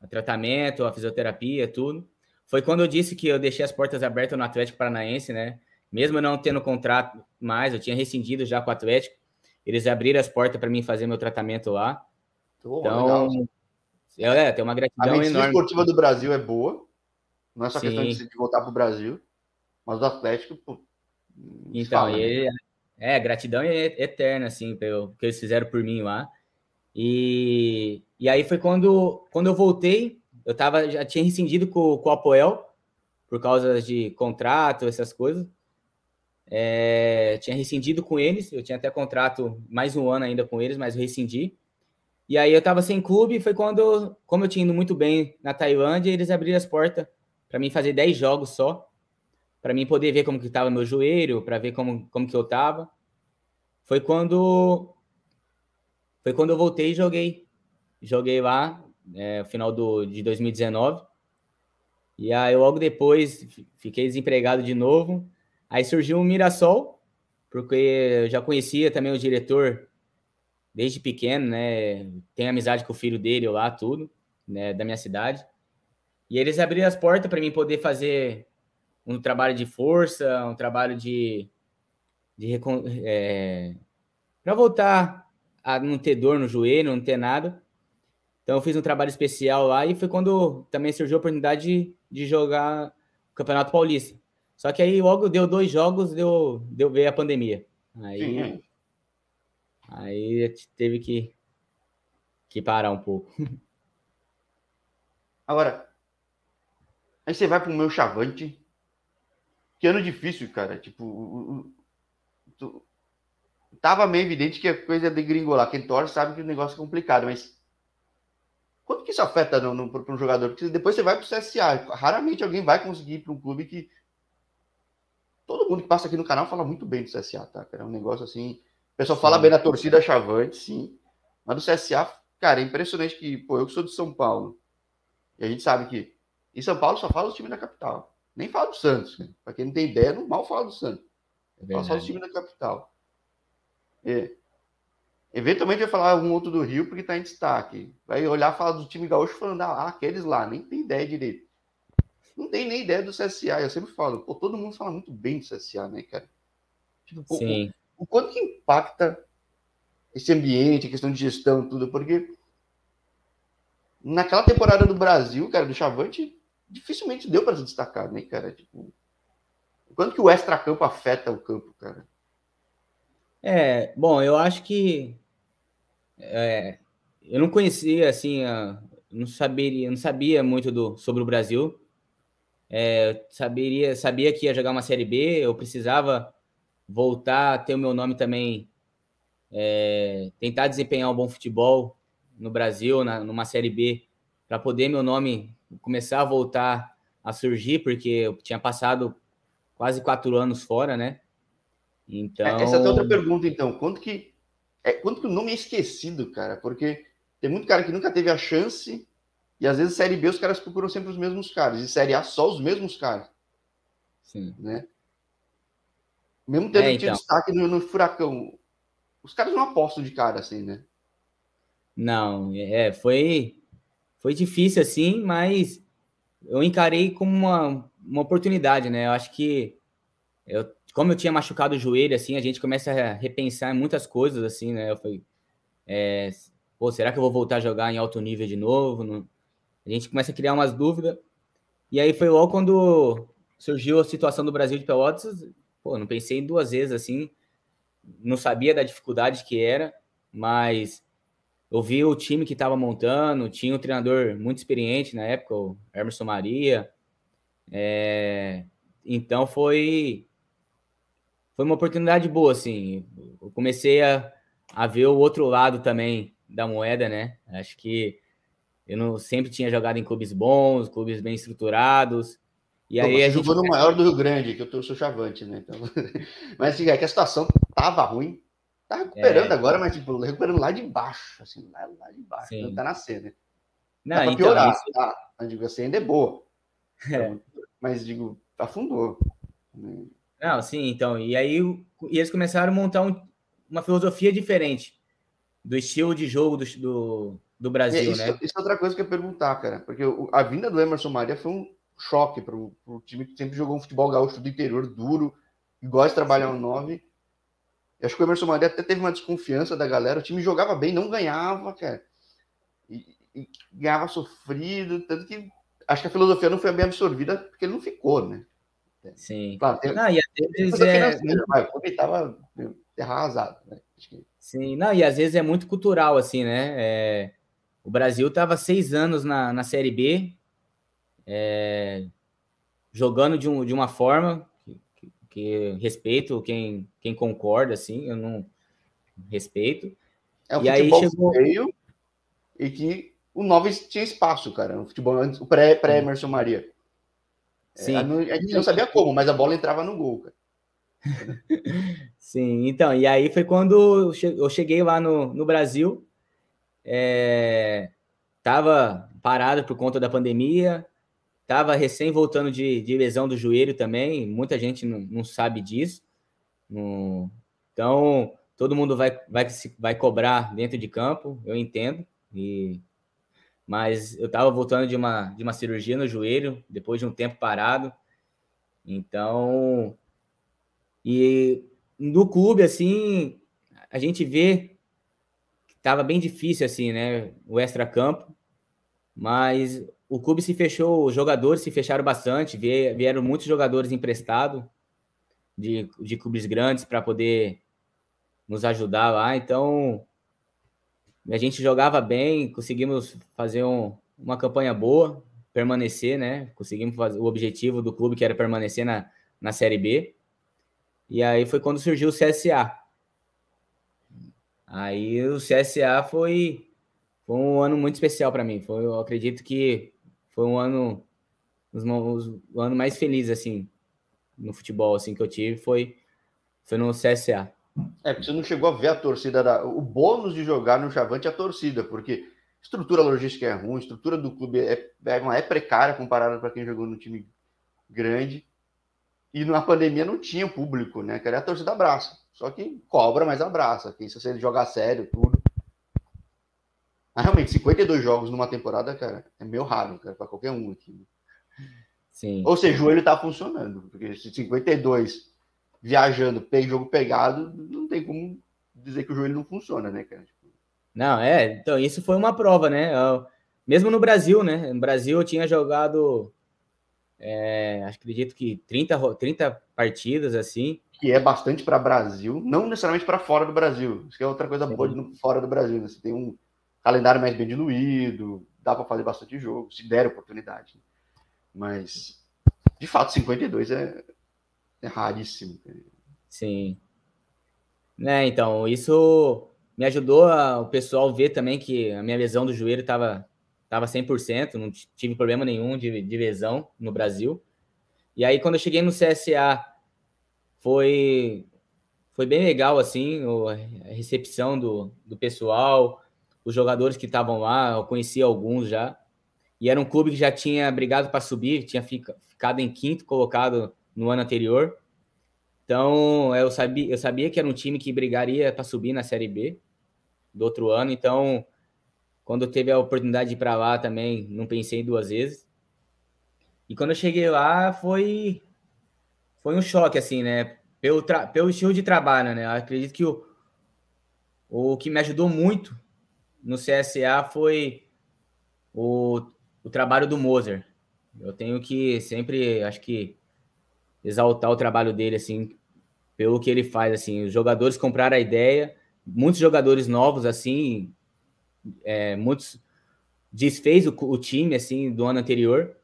a, tratamento, a fisioterapia, tudo. Foi quando eu disse que eu deixei as portas abertas no Atlético Paranaense, né? mesmo não tendo contrato mais, eu tinha rescindido já com o Atlético, eles abriram as portas para mim fazer meu tratamento lá. Oh, então, legal. É, tem uma gratidão a medicina enorme. esportiva do Brasil é boa, não é só Sim. questão de, de voltar para o Brasil, mas o Atlético, pô, então, fala, ele, né? é, gratidão é eterna, assim, pelo que eles fizeram por mim lá. E, e aí foi quando, quando eu voltei, eu tava, já tinha rescindido com, com o Apoel, por causa de contrato, essas coisas. É, tinha rescindido com eles, eu tinha até contrato mais um ano ainda com eles, mas eu rescindi. E aí eu estava sem clube, foi quando, como eu tinha ido muito bem na Tailândia, eles abriram as portas para mim fazer 10 jogos só, para mim poder ver como que estava meu joelho, para ver como, como que eu estava. Foi quando foi quando eu voltei e joguei. Joguei lá, é, no final do, de 2019. E aí logo depois fiquei desempregado de novo. Aí surgiu o Mirassol, porque eu já conhecia também o diretor desde pequeno, né? Tenho amizade com o filho dele lá, tudo, né? Da minha cidade. E eles abriram as portas para mim poder fazer um trabalho de força, um trabalho de. de é, para voltar a não ter dor no joelho, não ter nada. Então eu fiz um trabalho especial lá e foi quando também surgiu a oportunidade de, de jogar o Campeonato Paulista. Só que aí logo deu dois jogos, deu, deu ver a pandemia. Aí, Sim. Aí teve que, que parar um pouco. Agora, aí você vai pro meu chavante. Que ano difícil, cara. Tipo, tu, tava meio evidente que a coisa ia degringolar. Quem torce sabe que o negócio é complicado, mas quanto que isso afeta no, no, para um jogador? Porque depois você vai pro CSA. Raramente alguém vai conseguir ir para um clube que todo mundo que passa aqui no canal fala muito bem do CSA, tá? É um negócio assim. O pessoal fala bem da torcida chavante, sim. Mas do CSA, cara, é impressionante que, pô, eu que sou de São Paulo. E a gente sabe que em São Paulo só fala os times da capital. Nem fala do Santos. Né? Para quem não tem ideia, não mal fala do Santos. É fala só os times da capital. É. Eventualmente vai falar um outro do Rio porque está em destaque. Vai olhar falar do time gaúcho falando, ah, aqueles lá, nem tem ideia direito não tem nem ideia do CSA. Eu sempre falo, pô, todo mundo fala muito bem do CSA, né, cara? Tipo, pô, Sim. O, quanto que impacta esse ambiente, a questão de gestão, tudo, porque naquela temporada do Brasil, cara, do Chavante, dificilmente deu para se destacar, né, cara? Tipo, quanto que o extra-campo afeta o campo, cara? É, bom, eu acho que é, eu não conhecia assim, a, não saberia, não sabia muito do, sobre o Brasil. É, saberia, sabia que ia jogar uma Série B, eu precisava voltar a ter o meu nome também, é, tentar desempenhar um bom futebol no Brasil, na, numa Série B, para poder meu nome começar a voltar a surgir, porque eu tinha passado quase quatro anos fora, né? Então... Essa é outra pergunta, então. Quanto que, é, quanto que o nome é esquecido, cara? Porque tem muito cara que nunca teve a chance e às vezes Série B os caras procuram sempre os mesmos caras. E Série A só os mesmos caras. Sim. Né? Mesmo tendo é, então. destaque no, no, Furacão. os caras não apostam de cara assim, né? Não, é, foi, foi difícil assim, mas eu encarei como uma, uma oportunidade, né? Eu acho que eu, como eu tinha machucado o joelho, assim, a gente começa a repensar em muitas coisas, assim, né? Eu falei, é, pô, será que eu vou voltar a jogar em alto nível de novo? Não... A gente começa a criar umas dúvidas. E aí foi logo quando surgiu a situação do Brasil de Pelotas, pô, não pensei duas vezes, assim, não sabia da dificuldade que era, mas eu vi o time que estava montando, tinha um treinador muito experiente na época, o Emerson Maria. É, então foi foi uma oportunidade boa, assim. Eu comecei a, a ver o outro lado também da moeda, né? Acho que eu não sempre tinha jogado em clubes bons, clubes bem estruturados. E Pô, aí a gente jogou no maior do Rio Grande, que eu sou chavante, né? Então... Mas assim, é que a situação tava ruim, Tá recuperando é. agora, mas tipo, recuperando lá de baixo, assim, lá, lá de baixo. Sim. Não tá nascendo, né? Não, Dá pra então, piorar, isso... tá? Eu digo assim, ainda é boa. É. Mas digo, afundou. Né? Não, sim, então. E aí e eles começaram a montar um, uma filosofia diferente do estilo de jogo do, do, do Brasil, isso, né? Isso é outra coisa que eu ia perguntar, cara. Porque a vinda do Emerson Maria foi um choque para o time que sempre jogou um futebol gaúcho do interior duro e gosta de trabalhar no 9 eu acho que o Emerson Maria até teve uma desconfiança da galera. O time jogava bem, não ganhava, cara. E, e ganhava sofrido. Tanto que acho que a filosofia não foi bem absorvida porque ele não ficou, né? Sim. Claro, tem, não, e às vezes é. Mas o estava arrasado, né? Que... Sim, não, e às vezes é muito cultural, assim, né? É... O Brasil estava seis anos na, na Série B, é... jogando de, um, de uma forma que respeito quem, quem concorda, assim, eu não respeito. É um e aí chegou... feio e que o Noves tinha espaço, cara, no futebol antes, o pré-Emerson pré Maria. É, Sim. É, a gente não sabia como, mas a bola entrava no gol, cara. Sim, então, e aí foi quando eu cheguei lá no, no Brasil, é, tava parado por conta da pandemia, Estava recém voltando de, de, lesão do joelho também, muita gente não, não sabe disso. No... Então, todo mundo vai, vai, vai cobrar dentro de campo, eu entendo. E... Mas eu estava voltando de uma, de uma cirurgia no joelho, depois de um tempo parado. Então, e no clube, assim, a gente vê que estava bem difícil, assim, né? O extra-campo. Mas o clube se fechou, os jogadores se fecharam bastante, vieram muitos jogadores emprestados de, de clubes grandes para poder nos ajudar lá. Então, a gente jogava bem, conseguimos fazer um, uma campanha boa, permanecer, né? Conseguimos fazer o objetivo do clube, que era permanecer na, na Série B. E aí foi quando surgiu o CSA. Aí o CSA foi, foi um ano muito especial para mim. Foi, eu acredito que foi um ano os, o ano mais feliz assim no futebol assim que eu tive foi foi no CSA. É, porque você não chegou a ver a torcida da, o bônus de jogar no Chavante é a torcida, porque estrutura logística é ruim, estrutura do clube é, é, é precária comparada para quem jogou no time grande. E na pandemia não tinha público, né? Que era a torcida abraça. Só que cobra, mas abraça. Que se você jogar sério, tudo. Mas realmente, 52 jogos numa temporada, cara, é meio raro, cara, para qualquer um aqui. Sim. Ou seja, o joelho tá funcionando, porque se 52 viajando, tem jogo pegado, não tem como dizer que o joelho não funciona, né, cara? Não, é, então isso foi uma prova, né? Eu, mesmo no Brasil, né? No Brasil eu tinha jogado, é, acredito que 30, 30 partidas assim. Que é bastante para Brasil, não necessariamente para fora do Brasil. Isso é outra coisa Sim. boa de fora do Brasil, né? Você tem um calendário mais bem diluído, dá para fazer bastante jogo, se der oportunidade. Mas, de fato, 52 é, é raríssimo. Sim. Né, então, isso me ajudou a, o pessoal ver também que a minha lesão do joelho estava tava 100%, não tive problema nenhum de, de lesão no Brasil. E aí, quando eu cheguei no CSA, foi, foi bem legal, assim, a recepção do, do pessoal, os jogadores que estavam lá, eu conhecia alguns já. E era um clube que já tinha brigado para subir, tinha ficado em quinto colocado no ano anterior. Então, eu sabia, eu sabia que era um time que brigaria para subir na Série B do outro ano. Então, quando eu teve a oportunidade de ir para lá também, não pensei duas vezes. E quando eu cheguei lá, foi foi um choque, assim, né? Pelo, pelo estilo de trabalho, né? Eu acredito que o, o que me ajudou muito no CSA foi o, o trabalho do Moser. Eu tenho que sempre, acho que, exaltar o trabalho dele, assim, pelo que ele faz, assim. Os jogadores compraram a ideia, muitos jogadores novos, assim, é, muitos desfez o, o, time, assim, do ano anterior.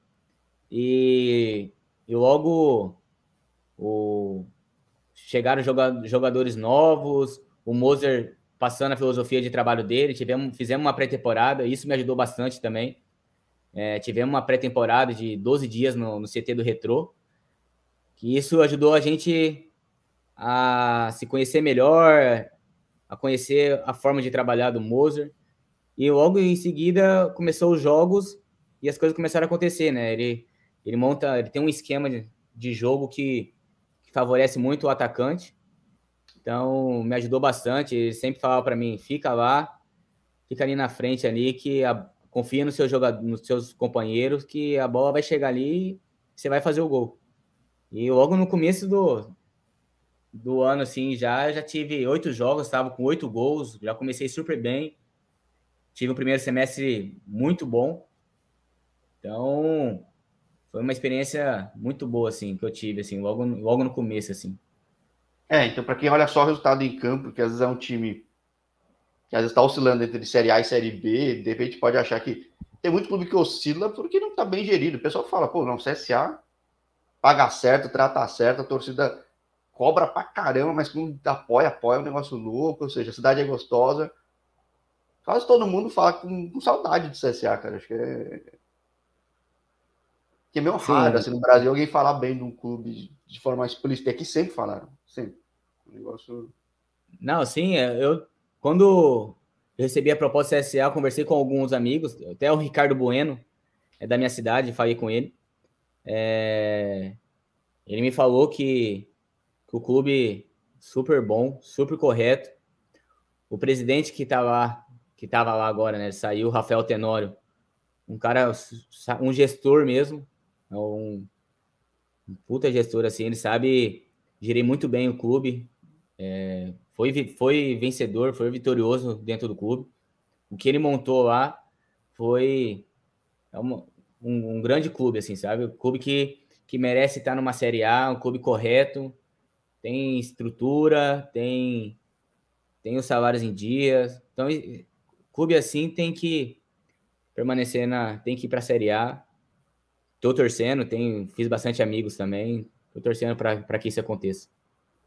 E, e logo o, chegaram jogadores novos, o Moser passando a filosofia de trabalho dele, tivemos, fizemos uma pré-temporada, isso me ajudou bastante também. É, tivemos uma pré-temporada de 12 dias no, no CT do Retrô, que isso ajudou a gente a se conhecer melhor, a conhecer a forma de trabalhar do Moser. E logo em seguida começou os jogos e as coisas começaram a acontecer, né? Ele, ele monta, ele tem um esquema de, de jogo que, que favorece muito o atacante. Então, me ajudou bastante. Ele sempre falava para mim: fica lá, fica ali na frente, ali, que a, confia no seu jogador, nos seus companheiros, que a bola vai chegar ali e você vai fazer o gol. E logo no começo do, do ano, assim, já, já tive oito jogos, estava com oito gols, já comecei super bem. Tive um primeiro semestre muito bom. Então, foi uma experiência muito boa, assim, que eu tive, assim, logo, logo no começo, assim. É, então para quem olha só o resultado em campo, que às vezes é um time que às vezes está oscilando entre Série A e Série B, de repente pode achar que tem muito clube que oscila porque não está bem gerido. O pessoal fala, pô, não, CSA paga certo, trata certo, a torcida cobra pra caramba, mas quando apoia, apoia é um negócio louco, ou seja, a cidade é gostosa. Quase todo mundo fala com, com saudade de CSA, cara. Acho que é. Que é meio raro, assim, no Brasil, alguém falar bem de um clube de forma explícita. Aqui sempre falaram. Sempre. Um negócio. Não, sim, é, eu quando recebi a proposta CSA, conversei com alguns amigos, até o Ricardo Bueno, é da minha cidade, falei com ele. É... Ele me falou que, que, o clube super bom, super correto. O presidente que tá lá, que estava lá agora, né, saiu, Rafael Tenório, um cara, um gestor mesmo, é um, um puta gestor assim, ele sabe gerir muito bem o clube, é, foi, foi vencedor, foi vitorioso dentro do clube. O que ele montou lá foi é uma, um, um, grande clube, assim, sabe? Um clube que, que merece estar numa Série A, um clube correto, tem estrutura, tem, tem os salários em dias. Então, clube assim tem que permanecer na. tem que ir para a Série A. Tô torcendo, tem, fiz bastante amigos também. Tô torcendo para que isso aconteça.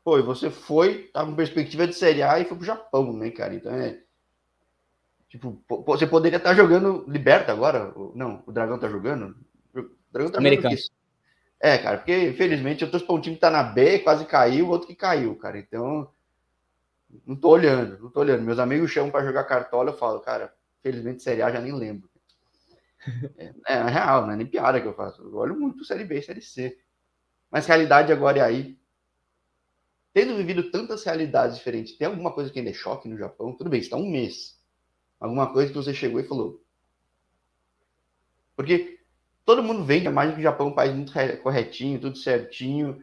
Pô, e você foi, tá com perspectiva de Série A e foi pro Japão, né, cara? Então é. Tipo, você poderia estar tá jogando Liberta agora? Não, o Dragão tá jogando? O Dragão tá Americano. jogando É, cara, porque infelizmente eu tô pra um time que tá na B, quase caiu, o outro que caiu, cara. Então, não tô olhando, não tô olhando. Meus amigos chamam para jogar cartola, eu falo, cara, felizmente Série A já nem lembro. É, é real, não é nem piada que eu faço. Eu olho muito Série B e Série C. Mas realidade agora é aí tendo vivido tantas realidades diferentes, tem alguma coisa que ainda é choque no Japão? Tudo bem, está um mês. Alguma coisa que você chegou e falou. Porque todo mundo vende a imagem que o Japão é um país muito corretinho, tudo certinho.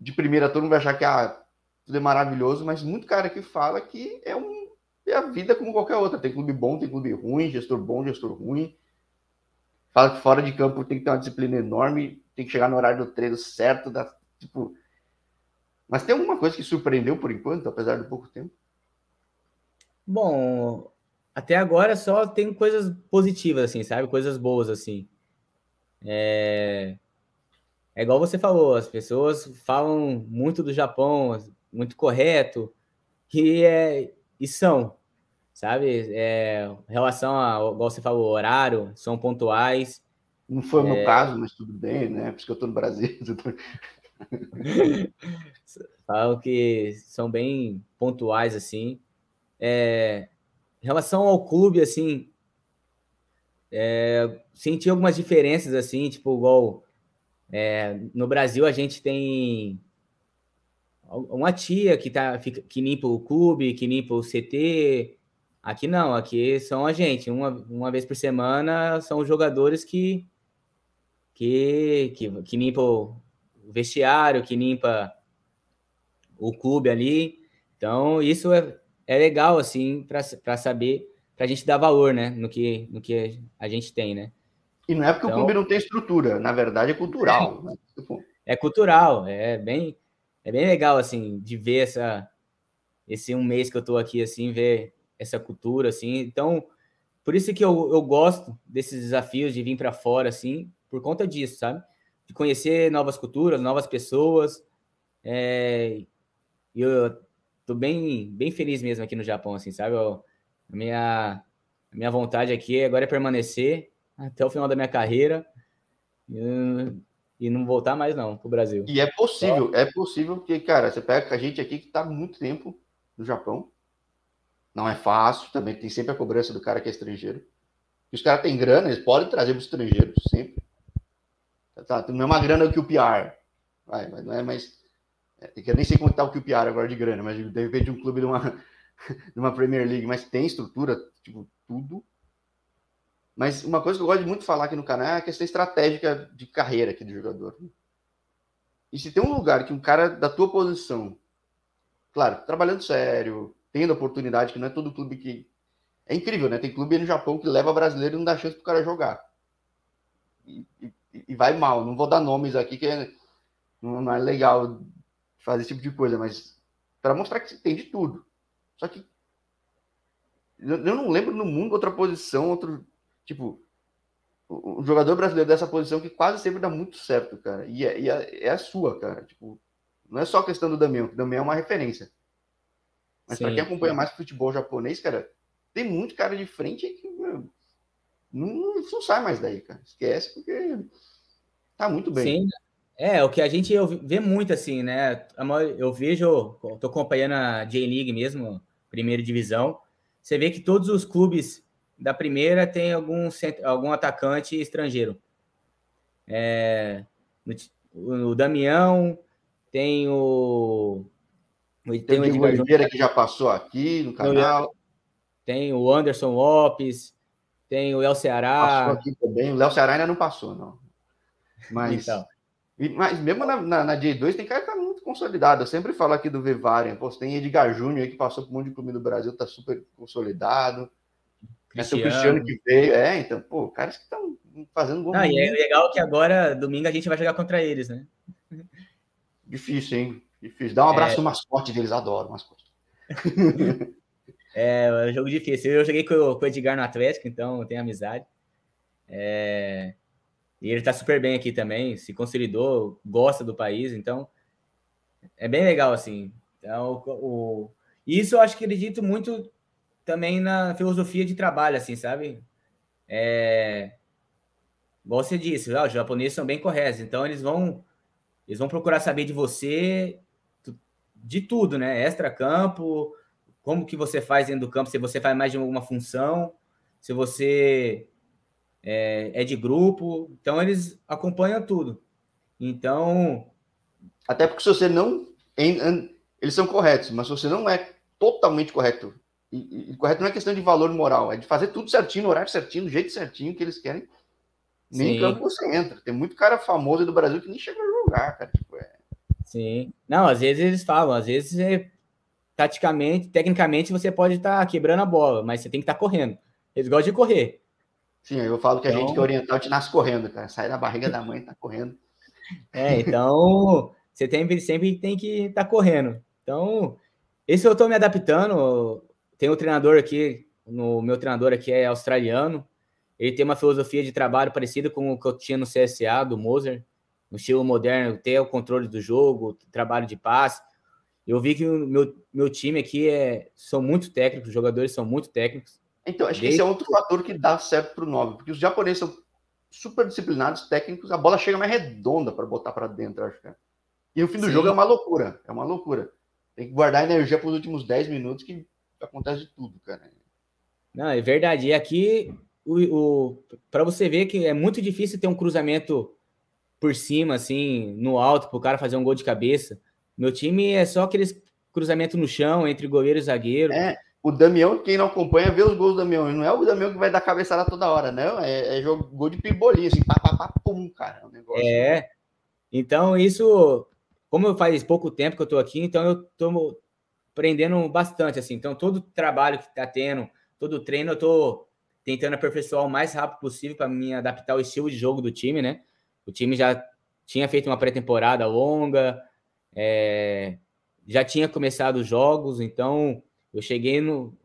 De primeira, todo mundo vai achar que ah, tudo é maravilhoso, mas muito cara que fala que é, um, é a vida como qualquer outra. Tem clube bom, tem clube ruim, gestor bom, gestor ruim. Fala que fora de campo tem que ter uma disciplina enorme, tem que chegar no horário do treino certo, da, tipo, mas tem alguma coisa que surpreendeu por enquanto, apesar do pouco tempo? Bom, até agora só tem coisas positivas, assim, sabe? Coisas boas, assim. É... é igual você falou, as pessoas falam muito do Japão, muito correto, e, é... e são, sabe? É... Em relação a, igual você falou, horário, são pontuais. Não foi o meu é... caso, mas tudo bem, né? Por isso que eu tô no Brasil. Falam que são bem pontuais, assim. É, em relação ao clube, assim, é, senti algumas diferenças, assim, tipo, igual É, no Brasil, a gente tem uma tia que, tá, que limpa o clube, que limpa o CT. Aqui não, aqui são a gente. Uma, uma vez por semana são os jogadores que, que, que, que limpa o vestiário, que limpa o clube ali. Então, isso é, é legal, assim, para saber, para a gente dar valor, né, no que, no que a gente tem, né? E não é porque então, o clube não tem estrutura, na verdade é cultural. É, é cultural, é bem, é bem legal, assim, de ver essa, esse um mês que eu tô aqui, assim, ver essa cultura, assim. Então, por isso que eu, eu gosto desses desafios de vir para fora, assim, por conta disso, sabe? De conhecer novas culturas, novas pessoas. É, eu tô bem, bem feliz mesmo aqui no Japão, assim, sabe? Eu, a minha, a minha vontade aqui agora é permanecer até o final da minha carreira e, não voltar mais não para o Brasil. E é possível, é possível porque, cara, você pega a gente aqui que está muito tempo no Japão, não é fácil, também tem sempre a cobrança do cara que é estrangeiro. E os caras têm grana, eles podem trazer para os estrangeiros, sempre. Tá, não é uma grana que o PR, vai, mas não é mais é, eu nem sei como está o QPR agora de grana, mas de repente um clube de uma, de uma Premier League, mas tem estrutura, tipo, tudo. Mas uma coisa que eu gosto de muito falar aqui no canal é a questão estratégica de carreira aqui do jogador. E se tem um lugar que um cara da tua posição, claro, trabalhando sério, tendo oportunidade, que não é todo clube que. É incrível, né? Tem clube no Japão que leva brasileiro e não dá chance pro cara jogar. E, e, e vai mal. Não vou dar nomes aqui, que é, não é legal fazer esse tipo de coisa, mas para mostrar que você tem de tudo. Só que eu não lembro no mundo outra posição, outro tipo o jogador brasileiro dessa posição que quase sempre dá muito certo, cara. E é, e é, é a sua, cara. Tipo, não é só questão do Damião, que o Damião é uma referência. Mas para quem acompanha mais futebol japonês, cara, tem muito cara de frente que meu, não, não sai mais daí, cara. Esquece porque tá muito bem. Sim, é, o que a gente vê muito assim, né? Eu vejo, tô acompanhando a J-League mesmo, primeira divisão. Você vê que todos os clubes da primeira tem algum, algum atacante estrangeiro. É, o, Damião, tem o. Tem, tem o Edgar Oliveira que já passou aqui no canal. Tem o Anderson Lopes, tem o El Ceará. Passou aqui também. O Léo Ceará ainda não passou, não. Mas. Então. Mas mesmo na, na, na J2 tem cara que tá muito consolidado. Eu sempre falo aqui do Vivarian. Pô, tem Edgar Júnior aí que passou por um monte de clube do Brasil, tá super consolidado. Cristiano. o Cristiano que veio. É, então, pô, caras que estão fazendo bom. Não, e é legal que agora, domingo, a gente vai jogar contra eles, né? Difícil, hein? Difícil. Dá um abraço é... no mascote deles, adoro mascote. é, é um jogo difícil. Eu joguei com, com o Edgar no Atlético, então tenho amizade. É... E ele está super bem aqui também, se consolidou, gosta do país, então é bem legal assim. Então, o, o... isso eu acho que acredito muito também na filosofia de trabalho, assim, sabe? É... Igual você disse, ah, os japoneses são bem corretos, então eles vão eles vão procurar saber de você de tudo, né? Extra-campo, como que você faz dentro do campo, se você faz mais de alguma função, se você é, é de grupo, então eles acompanham tudo. Então. Até porque se você não. Eles são corretos, mas se você não é totalmente correto, e, e, correto não é questão de valor moral, é de fazer tudo certinho, no horário certinho, do jeito certinho que eles querem. Nem em campo você entra. Tem muito cara famoso do Brasil que nem chega a jogar, cara. Tipo, é... Sim. Não, às vezes eles falam, às vezes é, taticamente, tecnicamente você pode estar tá quebrando a bola, mas você tem que estar tá correndo. Eles gostam de correr. Sim, eu falo que a gente que é oriental, gente nasce correndo, cara. Sai da barriga da mãe, tá correndo. É, então você tem, sempre tem que estar tá correndo. Então, esse eu estou me adaptando. Tem um treinador aqui, no meu treinador aqui é australiano. Ele tem uma filosofia de trabalho parecida com o que eu tinha no CSA, do Moser, no estilo moderno, ter o controle do jogo, trabalho de passe. Eu vi que o meu, meu time aqui é, são muito técnicos, os jogadores são muito técnicos. Então, acho que esse é outro fator que dá certo para o 9, porque os japoneses são super disciplinados, técnicos, a bola chega mais redonda para botar para dentro, acho que é. E no fim do Sim. jogo é uma loucura, é uma loucura. Tem que guardar energia para os últimos 10 minutos que acontece de tudo, cara. Não, é verdade. E aqui, o, o para você ver que é muito difícil ter um cruzamento por cima, assim, no alto, para o cara fazer um gol de cabeça. Meu time é só aqueles cruzamento no chão entre goleiro e zagueiro. É, o Damião, quem não acompanha, vê os gols do Damião. Não é o Damião que vai dar cabeçada toda hora, não. É, é jogo, gol de pibolinho, assim, pá, pá, pá, pum, cara. É, um negócio. é. Então, isso, como eu faz pouco tempo que eu tô aqui, então eu tô aprendendo bastante, assim. Então, todo o trabalho que tá tendo, todo o treino, eu tô tentando aperfeiçoar o mais rápido possível para me adaptar ao estilo de jogo do time, né? O time já tinha feito uma pré-temporada longa, é, já tinha começado os jogos, então eu cheguei no,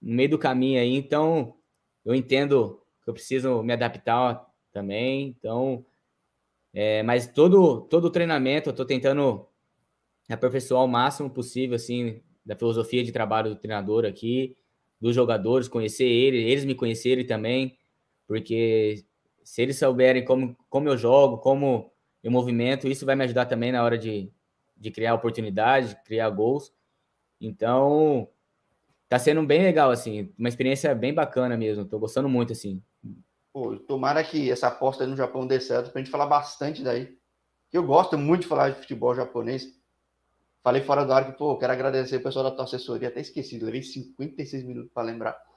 no meio do caminho aí, então eu entendo que eu preciso me adaptar também, então, é, mas todo todo treinamento eu estou tentando aperfeiçoar o máximo possível, assim, da filosofia de trabalho do treinador aqui, dos jogadores, conhecer ele, eles me conhecerem também, porque se eles souberem como, como eu jogo, como eu movimento, isso vai me ajudar também na hora de, de criar oportunidades, criar gols. Então, tá sendo bem legal, assim, uma experiência bem bacana mesmo. Tô gostando muito, assim. Pô, tomara que essa aposta no Japão dê certo, pra gente falar bastante daí. Eu gosto muito de falar de futebol japonês. Falei fora do ar que, pô, quero agradecer o pessoal da tua assessoria, até esqueci, levei 56 minutos para lembrar.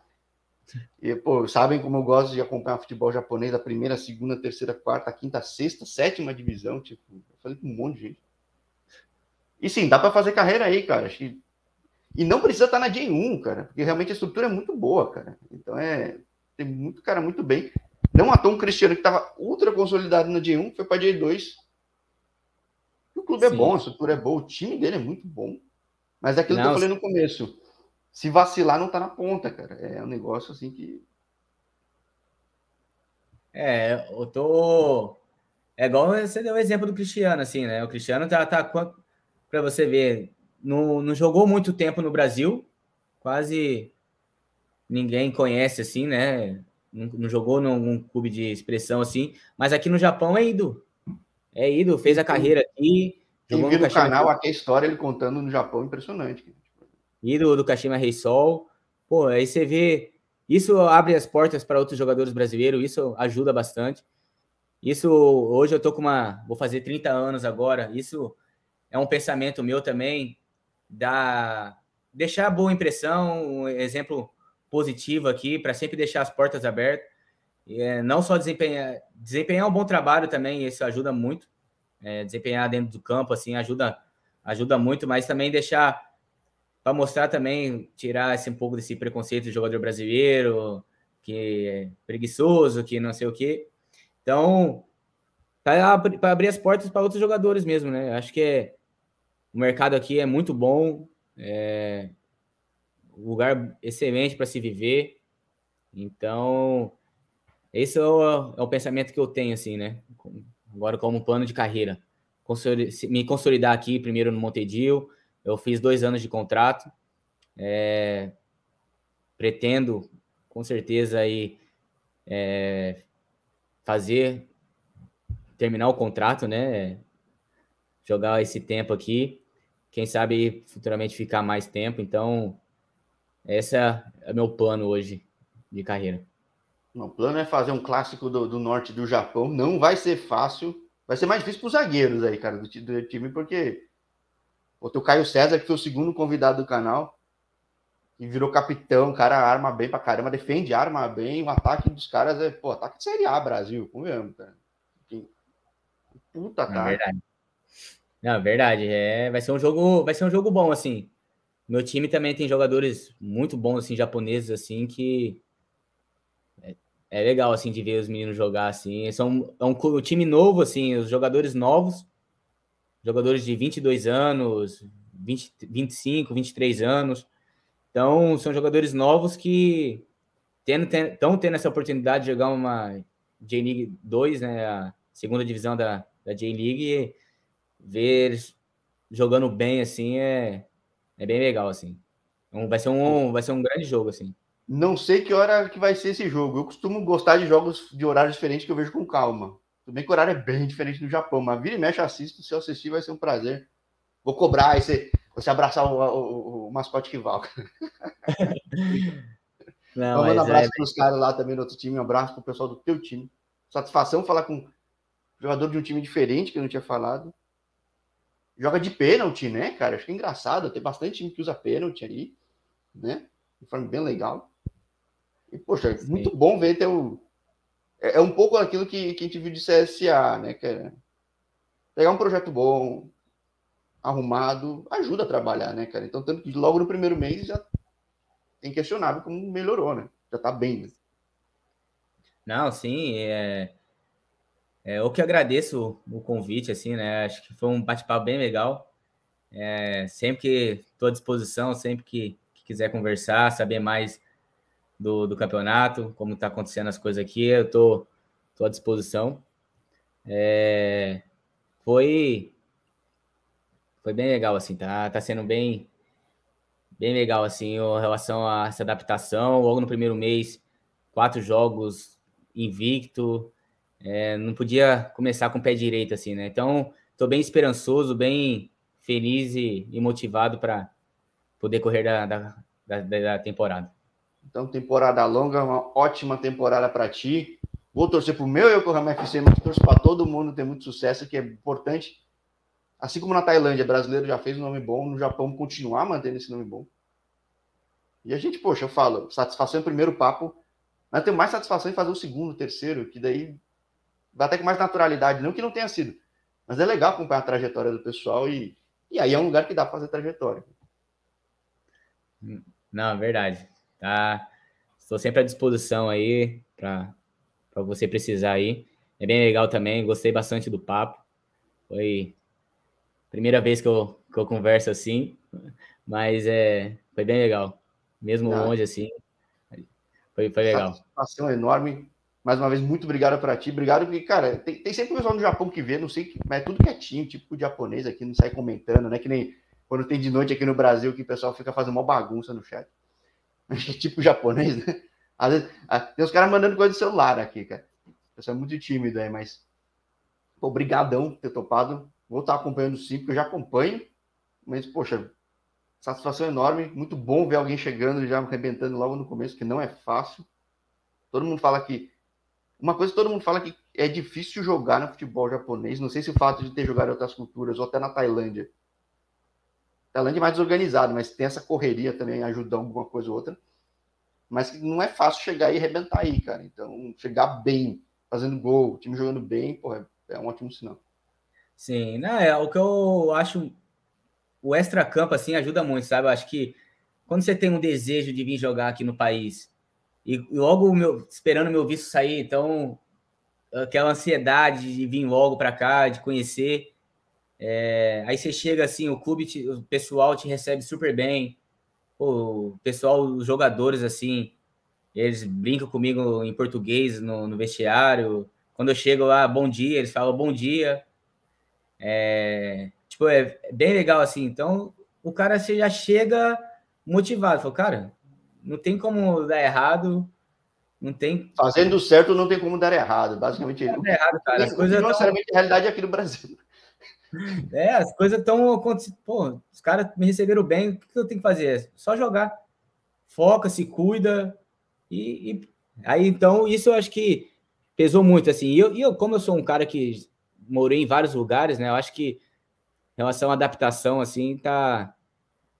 E, pô, sabem como eu gosto de acompanhar futebol japonês, da primeira, segunda, terceira, quarta, quinta, sexta, sétima divisão, tipo, eu falei com um monte de gente. E sim, dá para fazer carreira aí, cara. E não precisa estar na J1, cara, porque realmente a estrutura é muito boa, cara. Então é. Tem muito cara muito bem. Não à toa um Cristiano que estava ultra consolidado na J1, foi para J2. O clube é sim. é bom, a estrutura é boa, o time dele é muito bom. Mas é aquilo não, que eu falei no começo. Se vacilar, não tá na ponta, cara. É um negócio assim que. É, eu tô. É igual você deu o exemplo do Cristiano, assim, né? O Cristiano tá, tá para você ver, não, não jogou muito tempo no Brasil, quase ninguém conhece assim, né? Não, não jogou num clube de expressão assim, mas aqui no Japão é ido. É ido, fez a carreira aqui. Jogou Quem no, no canal aqui a história ele contando no Japão, impressionante. Ido do Kashima Reysol. Pô, aí você vê. Isso abre as portas para outros jogadores brasileiros, isso ajuda bastante. Isso, hoje eu tô com uma. Vou fazer 30 anos agora. Isso é um pensamento meu também, da deixar boa impressão, um exemplo positivo aqui, para sempre deixar as portas abertas. É, não só desempenhar, desempenhar um bom trabalho também, isso ajuda muito. É, desempenhar dentro do campo, assim, ajuda, ajuda muito, mas também deixar para mostrar também, tirar esse, um pouco desse preconceito do jogador brasileiro, que é preguiçoso, que não sei o quê. Então, para abrir as portas para outros jogadores mesmo, né? Acho que é, o mercado aqui é muito bom, é um lugar excelente para se viver. Então, esse é o, é o, pensamento que eu tenho, assim, né? Agora, como plano de carreira. Me consolidar aqui primeiro no Montedio. Eu fiz dois anos de contrato. É, pretendo, com certeza, aí, é, fazer, terminar o contrato, né? Jogar esse tempo aqui quem sabe futuramente ficar mais tempo. Então, esse é, meu plano hoje de carreira. O plano é fazer um clássico do, do norte do Japão. Não vai ser fácil. Vai ser mais difícil para os zagueiros aí, cara, do, do time, porque o teu Caio César, que foi o segundo convidado do canal, e virou capitão, cara arma bem pra caramba, defende, arma bem, o ataque dos caras é, pô, ataque de Série A, Brasil, convenhamos, cara. Puta, tá. É verdade. Não, verdade. É, vai ser um jogo, vai ser um jogo bom assim. Meu time também tem jogadores muito bons assim, japoneses assim que é, é legal assim de ver os meninos jogar assim. São é um, um time novo assim, os jogadores novos, jogadores de 22 anos, 20, 25, 23 anos. Então, são jogadores novos que estão tendo, tendo essa oportunidade de jogar uma J-League 2, né, a segunda divisão da, da J-League, ver jogando bem assim é, é bem legal assim. Então, vai ser um vai ser um grande jogo assim. Não sei que hora que vai ser esse jogo. Eu costumo gostar de jogos de horários diferentes que eu vejo com calma. Tudo bem que o horário é bem diferente do Japão, mas vira e mexe assisto. Se eu assistir, vai ser um prazer. Vou cobrar aí você, você abraçar o, o, o mascote rival. Não, um abraço é... para os caras lá também do outro time, um abraço para o pessoal do teu time. Satisfação falar com jogador de um time diferente que eu não tinha falado. Joga de pênalti, né, cara? Acho que é engraçado. Tem bastante time que usa pênalti aí, né? De forma bem legal. E, poxa, Sim. muito bom ver ter o. É, é um pouco aquilo que, que a gente viu de CSA, né, cara? Pegar um projeto bom, arrumado, ajuda a trabalhar, né, cara? Então, tanto que logo no primeiro mês já tem questionável como melhorou, né? Já tá bem, né? Não, sim, é... é eu que agradeço o convite, assim, né? Acho que foi um bate-papo bem legal. É, sempre que estou à disposição, sempre que, que, quiser conversar, saber mais do, do campeonato, como está acontecendo as coisas aqui, eu tô, tô à disposição. É, foi foi bem legal, assim, tá, tá sendo bem, bem legal, assim, em relação a essa adaptação. Logo no primeiro mês, quatro jogos invicto, é, não podia começar com o pé direito, assim, né? Então, tô bem esperançoso, bem feliz e, e motivado para poder correr da, da, da, da temporada. Então, temporada longa, uma ótima temporada para ti. Vou torcer para o meu Yokohama FC, mas torço para todo mundo ter muito sucesso, que é importante Assim como na Tailândia, brasileiro já fez um nome bom, no Japão continuar mantendo esse nome bom. E a gente, poxa, eu falo, satisfação em primeiro papo, mas tenho mais satisfação em fazer o segundo, o terceiro, que daí vai até com mais naturalidade, não que não tenha sido. Mas é legal acompanhar a trajetória do pessoal e, e aí é um lugar que dá para fazer trajetória. Não, é verdade. Tá. Estou sempre à disposição aí para você precisar aí. É bem legal também, gostei bastante do papo. Foi Primeira vez que eu, que eu converso assim, mas é, foi bem legal. Mesmo ah, longe, assim, foi, foi legal. Satisfação enorme. Mais uma vez, muito obrigado para ti. Obrigado, porque, cara, tem, tem sempre o pessoal no Japão que vê, não sei, mas é tudo quietinho, tipo japonês aqui, não sai comentando, né? Que nem quando tem de noite aqui no Brasil, que o pessoal fica fazendo uma bagunça no chat. tipo japonês, né? Às vezes, ah, tem os caras mandando coisa do celular aqui, cara. O pessoal é muito tímido aí, mas. Obrigadão por ter topado. Vou estar acompanhando sim, porque eu já acompanho. Mas, poxa, satisfação enorme. Muito bom ver alguém chegando já arrebentando logo no começo, que não é fácil. Todo mundo fala que. Uma coisa que todo mundo fala que é difícil jogar no futebol japonês. Não sei se o fato de ter jogado em outras culturas, ou até na Tailândia. Tailândia é mais desorganizado, mas tem essa correria também, ajuda alguma coisa ou outra. Mas não é fácil chegar e arrebentar aí, cara. Então, chegar bem, fazendo gol, time jogando bem, porra, é um ótimo sinal. Sim, não, é o que eu acho. O extra-campo, assim, ajuda muito, sabe? Eu acho que quando você tem um desejo de vir jogar aqui no país e logo meu, esperando meu visto sair, então aquela ansiedade de vir logo para cá, de conhecer. É, aí você chega assim, o clube, te, o pessoal te recebe super bem. o pessoal, os jogadores, assim, eles brincam comigo em português no, no vestiário. Quando eu chego lá, bom dia, eles falam bom dia. É, tipo, é bem legal assim. Então, o cara já chega motivado. Falou, cara, não tem como dar errado. Não tem. Fazendo certo não tem como dar errado. Basicamente, não tem errado, cara. As coisas não necessariamente tão... a realidade aqui no Brasil. É, as coisas estão acontecendo. Pô, os caras me receberam bem. O que eu tenho que fazer? Só jogar. Foca, se cuida. E, e... aí, então, isso eu acho que pesou muito, assim. E eu, eu, como eu sou um cara que morei em vários lugares, né? Eu acho que em relação à adaptação, assim, tá,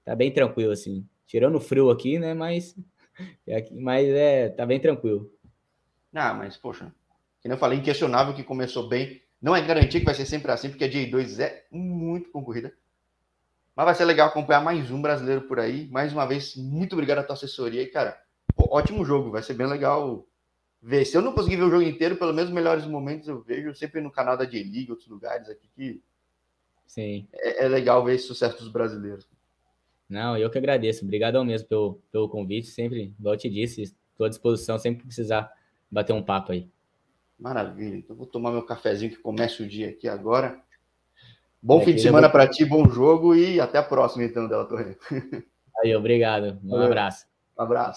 tá bem tranquilo, assim. Tirando o frio aqui, né? Mas, é mas é, tá bem tranquilo. Ah, mas, poxa, como eu falei, inquestionável que começou bem. Não é garantia que vai ser sempre assim, porque a J2 é muito concorrida. Mas vai ser legal acompanhar mais um brasileiro por aí. Mais uma vez, muito obrigado à tua assessoria. E, cara, pô, ótimo jogo. Vai ser bem legal ver. Se eu não conseguir ver o jogo inteiro, pelo menos os melhores momentos eu vejo sempre no canal da J-League, outros lugares aqui que Sim. É, é, legal ver esse sucesso dos brasileiros. Não, eu que agradeço. Obrigadão mesmo pelo, pelo convite. Sempre, igual eu te disse, estou à disposição sempre que precisar bater um papo aí. Maravilha. Então vou tomar meu cafezinho que começa o dia aqui agora. Bom é, fim de semana vou... para ti, bom jogo e até a próxima então, Dela Torre. Aí, obrigado. Um abraço. Um abraço.